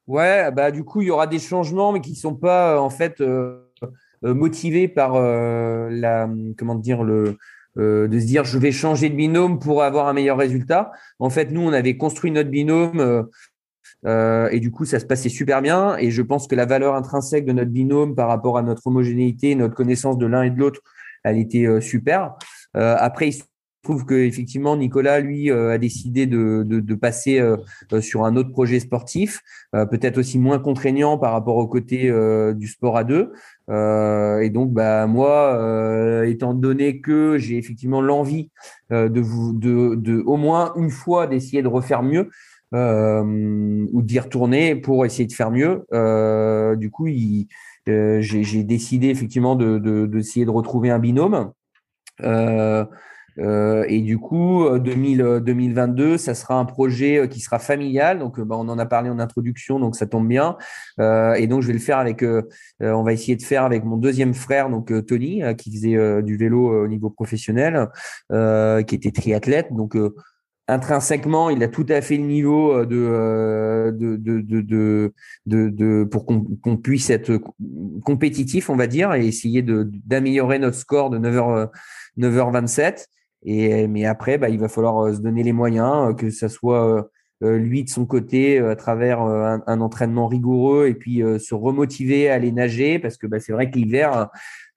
Ouais, bah du coup, il y aura des changements, mais qui ne sont pas en fait motivés par la comment dire le de se dire je vais changer de binôme pour avoir un meilleur résultat. En fait, nous, on avait construit notre binôme euh, et du coup, ça se passait super bien. Et je pense que la valeur intrinsèque de notre binôme par rapport à notre homogénéité, notre connaissance de l'un et de l'autre, elle était euh, super. Euh, après, trouve que effectivement Nicolas, lui, a décidé de, de, de passer sur un autre projet sportif, peut-être aussi moins contraignant par rapport au côté du sport à deux. et donc, bah moi, étant donné que j'ai effectivement l'envie de vous, de, de, au moins une fois d'essayer de refaire mieux, euh, ou d'y retourner pour essayer de faire mieux. Euh, du coup, euh, j'ai décidé effectivement de d'essayer de, retrouver un binôme. Euh, euh, et du coup, 2000, 2022, ça sera un projet qui sera familial. Donc, bah, on en a parlé en introduction, donc ça tombe bien. Euh, et donc, je vais le faire avec. on va essayer de faire avec mon deuxième frère, donc Tony, qui faisait du vélo au niveau professionnel, qui était triathlète. Donc, intrinsèquement, il a tout à fait le niveau euh, euh, de, de, de, de, pour qu'on puisse être compétitif, on va dire, et essayer d'améliorer notre score de 9h, 9h27. Et, mais après, bah, il va falloir euh, se donner les moyens, que ça soit lui de son côté à travers un, entraînement rigoureux et puis se remotiver à aller nager parce que bah, c'est vrai que l'hiver,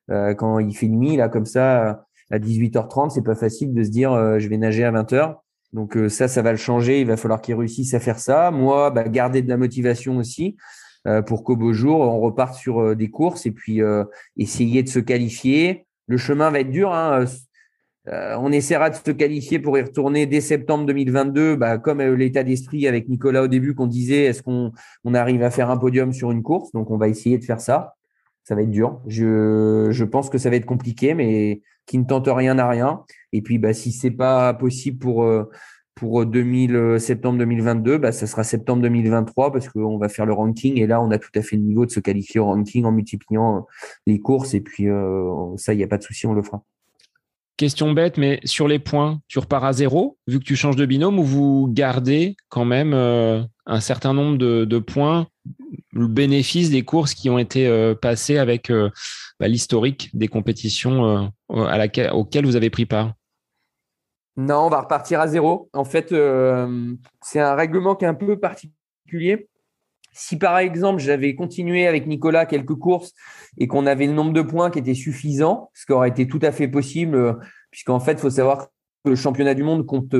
quand il fait nuit, là, comme ça, à 18h30, c'est pas facile de se dire je vais nager à 20h. Donc euh, ça, ça va le changer. Il va falloir qu'il réussisse à faire ça. Moi, bah, garder de la motivation aussi euh, pour qu'au beau jour, on reparte sur euh, des courses et puis essayer de se qualifier. Le chemin va être dur. Hein. On essaiera de se qualifier pour y retourner dès septembre 2022, bah, comme l'état d'esprit avec Nicolas au début qu'on disait, est-ce qu'on on arrive à faire un podium sur une course? Donc on va essayer de faire ça. Ça va être dur. Je, pense que ça va être compliqué, mais qui ne tente rien à rien. Et puis, bah, si c'est pas possible pour euh, pour 2000, euh, septembre 2022, bah, ça sera septembre 2023 parce qu'on va faire le ranking et là, on a tout à fait le niveau de se qualifier au ranking en multipliant euh, les courses et puis ça, il n'y a pas de souci, on le fera. Question bête, mais sur les points, tu repars à zéro vu que tu changes de binôme ou vous gardez quand même un certain nombre de, points, le bénéfice des courses qui ont été passées avec bah, l'historique des compétitions auxquelles vous avez pris part? Non, on va repartir à zéro. En fait, euh, c'est un règlement qui est un peu particulier. Si par exemple j'avais continué avec Nicolas quelques courses et qu'on avait le nombre de points qui était suffisant, ce qui aurait été tout à fait possible, puisqu'en fait, il faut savoir que le championnat du monde compte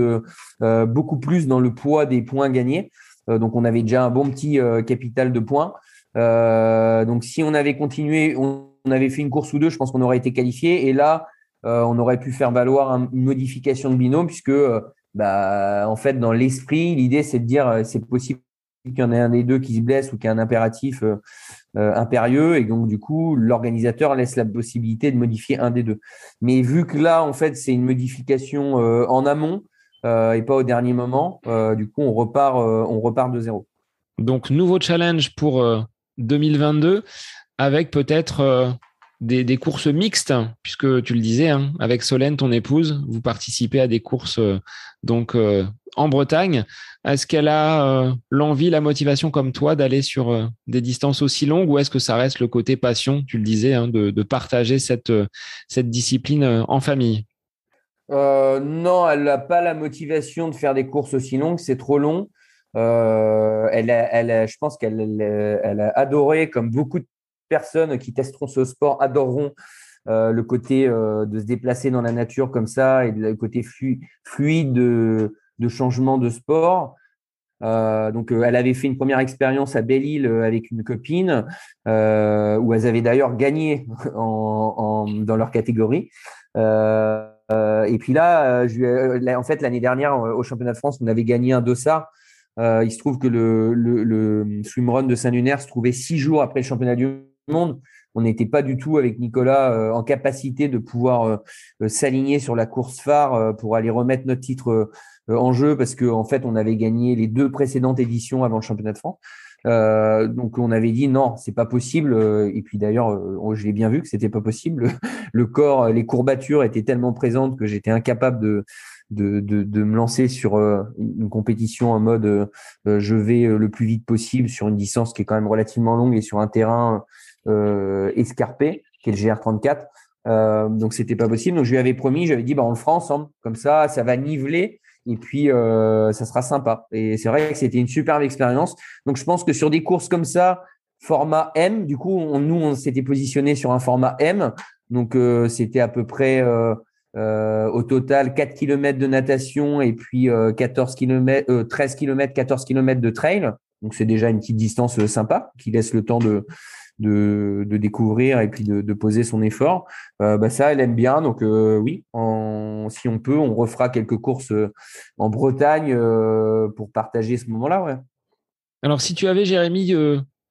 beaucoup plus dans le poids des points gagnés. donc on avait déjà un bon petit capital de points. donc si on avait continué, on, avait fait une course ou deux, je pense qu'on aurait été qualifié. Et là, on aurait pu faire valoir une modification de binôme, puisque bah, en fait, dans l'esprit, l'idée, c'est de dire c'est possible qu'il y en ait un des deux qui se blesse ou qu'il y a un impératif euh, euh, impérieux et donc du coup l'organisateur laisse la possibilité de modifier un des deux. Mais vu que là en fait c'est une modification euh, en amont et pas au dernier moment, du coup on repart on repart de zéro. Donc nouveau challenge pour 2022 avec peut-être des, courses mixtes, puisque tu le disais, hein, avec Solène, ton épouse, vous participez à des courses donc en Bretagne. Est-ce qu'elle a euh, l'envie, la motivation comme toi d'aller sur euh, des distances aussi longues ou est-ce que ça reste le côté passion, tu le disais, hein, de, partager cette, euh, discipline en famille? Non, elle n'a pas la motivation de faire des courses aussi longues, c'est trop long. elle je pense qu'elle elle a adoré, comme beaucoup de personnes qui testeront ce sport, adoreront le côté de se déplacer dans la nature comme ça et le côté fluide de, de changement de sport. Euh, donc, euh, elle avait fait une première expérience à Belle-Île euh, avec une copine, où elles avaient d'ailleurs gagné en, dans leur catégorie. et puis là, en fait, l'année dernière, au championnat de France, on avait gagné un dossard. il se trouve que le, le, le swimrun de Saint-Lunaire se trouvait six jours après le championnat du monde. On n'était pas du tout avec Nicolas en capacité de pouvoir s'aligner sur la course phare pour aller remettre notre titre en jeu parce qu'en en fait, on avait gagné les deux précédentes éditions avant le championnat de France. Euh, donc on avait dit non, c'est pas possible. Euh, et puis d'ailleurs, euh, je l'ai bien vu que c'était pas possible. Le corps, les courbatures étaient tellement présentes que j'étais incapable de, de, de, de, me lancer sur une compétition en mode je vais le plus vite possible sur une distance qui est quand même relativement longue et sur un terrain escarpé, qui est le GR34. Euh, donc c'était pas possible. Donc je lui avais promis, j'avais dit bah on le fera ensemble. Comme ça, ça va niveler et puis euh, ça sera sympa. Et c'est vrai que c'était une superbe expérience. Donc je pense que sur des courses comme ça, format M, du coup, nous on s'était positionné sur un format M. Donc euh, c'était à peu près euh, euh au total 4 km de natation et puis 14 km, 13 km, 14 km de trail. Donc c'est déjà une petite distance sympa qui laisse le temps de de, découvrir et puis de, poser son effort. Euh, bah ça, elle aime bien. Donc euh, oui, si on peut, on refera quelques courses euh, en Bretagne pour partager ce moment-là. Ouais. Alors si tu avais, Jérémy,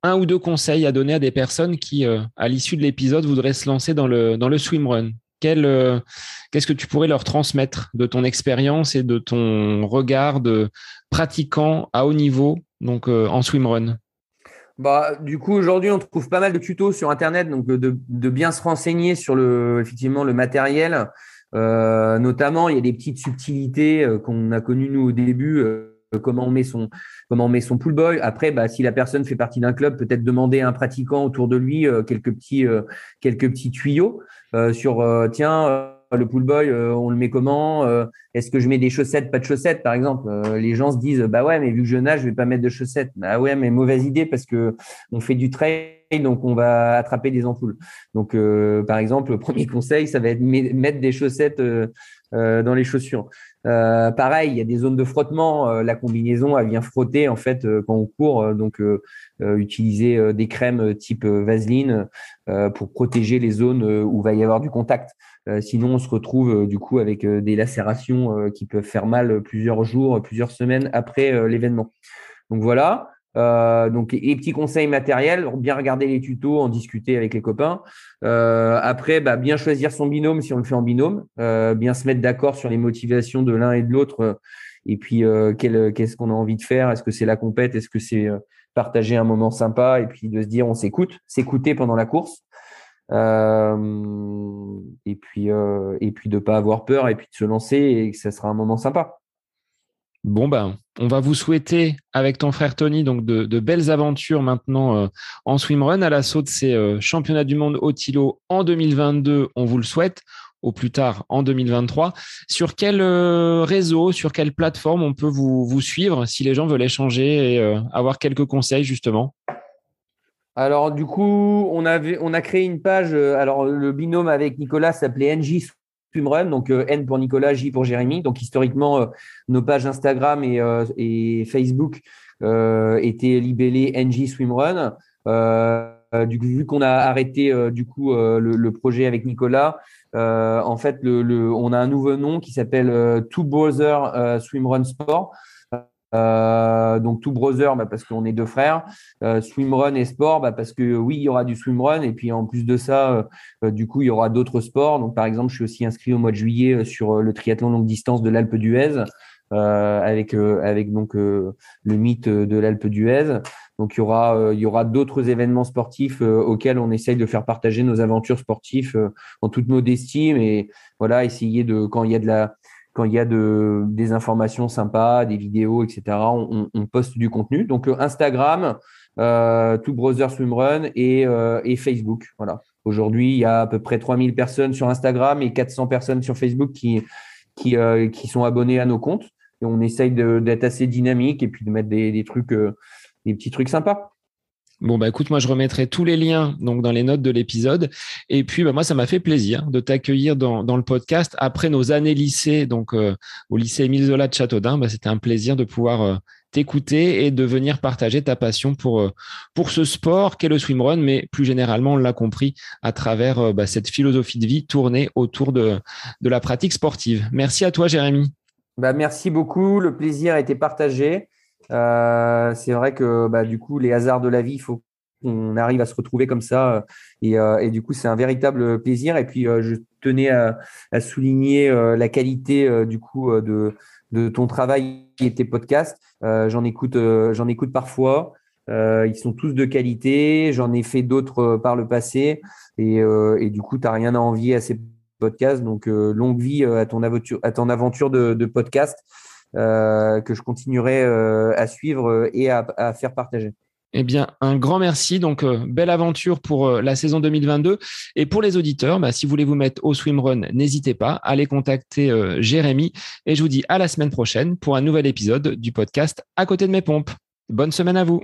un ou deux conseils à donner à des personnes qui, à l'issue de l'épisode, voudraient se lancer dans le, dans le swimrun, qu'est-ce que tu pourrais leur transmettre de ton expérience et de ton regard de pratiquant à haut niveau donc en swimrun bah, du coup, aujourd'hui, on trouve pas mal de tutos sur Internet, donc de, de bien se renseigner sur le, effectivement, le matériel. Euh, notamment, il y a des petites subtilités euh, qu'on a connues nous au début. Euh, comment on met son comment on met son pool boy. Après, bah, si la personne fait partie d'un club, peut-être demander à un pratiquant autour de lui euh, quelques petits quelques petits tuyaux sur tiens le pool boy, euh, on le met comment euh, Est-ce que je mets des chaussettes, pas de chaussettes, par exemple euh, Les gens se disent, bah ouais, mais vu que je nage, je vais pas mettre de chaussettes. Bah ouais, mais mauvaise idée parce que on fait du trail, donc on va attraper des ampoules. Donc, par exemple, le premier conseil, ça va être mettre des chaussettes dans les chaussures. pareil, il y a des zones de frottement. la combinaison, elle vient frotter en fait quand on court. donc, utiliser des crèmes type Vaseline pour protéger les zones où va y avoir du contact. Euh, sinon, on se retrouve euh, du coup avec euh, des lacérations qui peuvent faire mal plusieurs jours, plusieurs semaines après l'événement. Donc voilà. Euh, donc, et petits conseils matériels, bien regarder les tutos, en discuter avec les copains. Euh, après, bah, bien choisir son binôme si on le fait en binôme, euh, bien se mettre d'accord sur les motivations de l'un et de l'autre. et puis, qu'est-ce qu'on a envie de faire? Est-ce que c'est la compète? Est-ce que c'est partager un moment sympa? Et puis de se dire, on s'écoute, s'écouter pendant la course. Et puis et puis de pas avoir peur et puis de se lancer et que ça sera un moment sympa. Bon ben, on va vous souhaiter avec ton frère Tony donc de, belles aventures maintenant euh, en swimrun à l'assaut de ces championnats du monde au Tilo en 2022. On vous le souhaite. au plus tard en 2023. Sur quel réseau, sur quelle plateforme on peut vous, suivre si les gens veulent échanger et avoir quelques conseils justement? Alors du coup, on a créé une page. alors le binôme avec Nicolas s'appelait NJ Swimrun, donc N pour Nicolas, J pour Jérémy. Donc historiquement, nos pages Instagram et, et Facebook étaient libellées NJ Swimrun. Euh, du coup, vu qu'on a arrêté euh, du coup euh, le, projet avec Nicolas, en fait, le, on a un nouveau nom qui s'appelle Two Brother Swimrun Sport. Donc Two Brother bah, parce qu'on est deux frères, swimrun et sport bah, parce que oui il y aura du swimrun et puis en plus de ça du coup il y aura d'autres sports. Donc par exemple je suis aussi inscrit au mois de juillet sur le triathlon longue distance de l'Alpe d'Huez avec avec donc le mythe de l'Alpe d'Huez. Donc il y aura, euh, il y aura d'autres événements sportifs euh, auxquels on essaye de faire partager nos aventures sportives euh, en toute modestie, mais voilà, essayer de quand il y a de la quand il y a de, des informations sympas, des vidéos, etc., on, poste du contenu. Donc Instagram, euh, Two Brother Swimrun et, et Facebook. Voilà. Aujourd'hui, il y a à peu près 3000 personnes sur Instagram et 400 personnes sur Facebook qui, qui, qui sont abonnées à nos comptes. Et on essaye d'être assez dynamique et puis de mettre des, des trucs des petits trucs sympas. Bon bah écoute, moi je remettrai tous les liens donc dans les notes de l'épisode. Et puis bah moi ça m'a fait plaisir de t'accueillir dans, dans, le podcast après nos années lycée, donc euh, au lycée Émile Zola de Châteaudun. Bah, c'était un plaisir de pouvoir euh, t'écouter et de venir partager ta passion pour euh, pour ce sport qu'est le swimrun, mais plus généralement on l'a compris à travers bah, cette philosophie de vie tournée autour de de la pratique sportive. Merci à toi Jérémy. Bah merci beaucoup, le plaisir a été partagé. Euh, c'est vrai que bah, du coup, les hasards de la vie, il faut qu'on arrive à se retrouver comme ça. Euh, et, euh, et du coup, c'est un véritable plaisir. Et puis, je tenais à, souligner la qualité du coup de, ton travail et tes podcasts. j'en écoute, j'en écoute parfois. ils sont tous de qualité. J'en ai fait d'autres par le passé. Et, du coup, tu n'as rien à envier à ces podcasts. Donc, longue vie à ton aventure, à ton aventure de podcast. Euh, que je continuerai euh, à suivre euh, et à, faire partager. Eh bien, un grand merci. Donc, belle aventure pour la saison 2022. Et pour les auditeurs, bah, si vous voulez vous mettre au swimrun, n'hésitez pas. Allez contacter Jérémy. Et je vous dis à la semaine prochaine pour un nouvel épisode du podcast À côté de mes pompes. Bonne semaine à vous.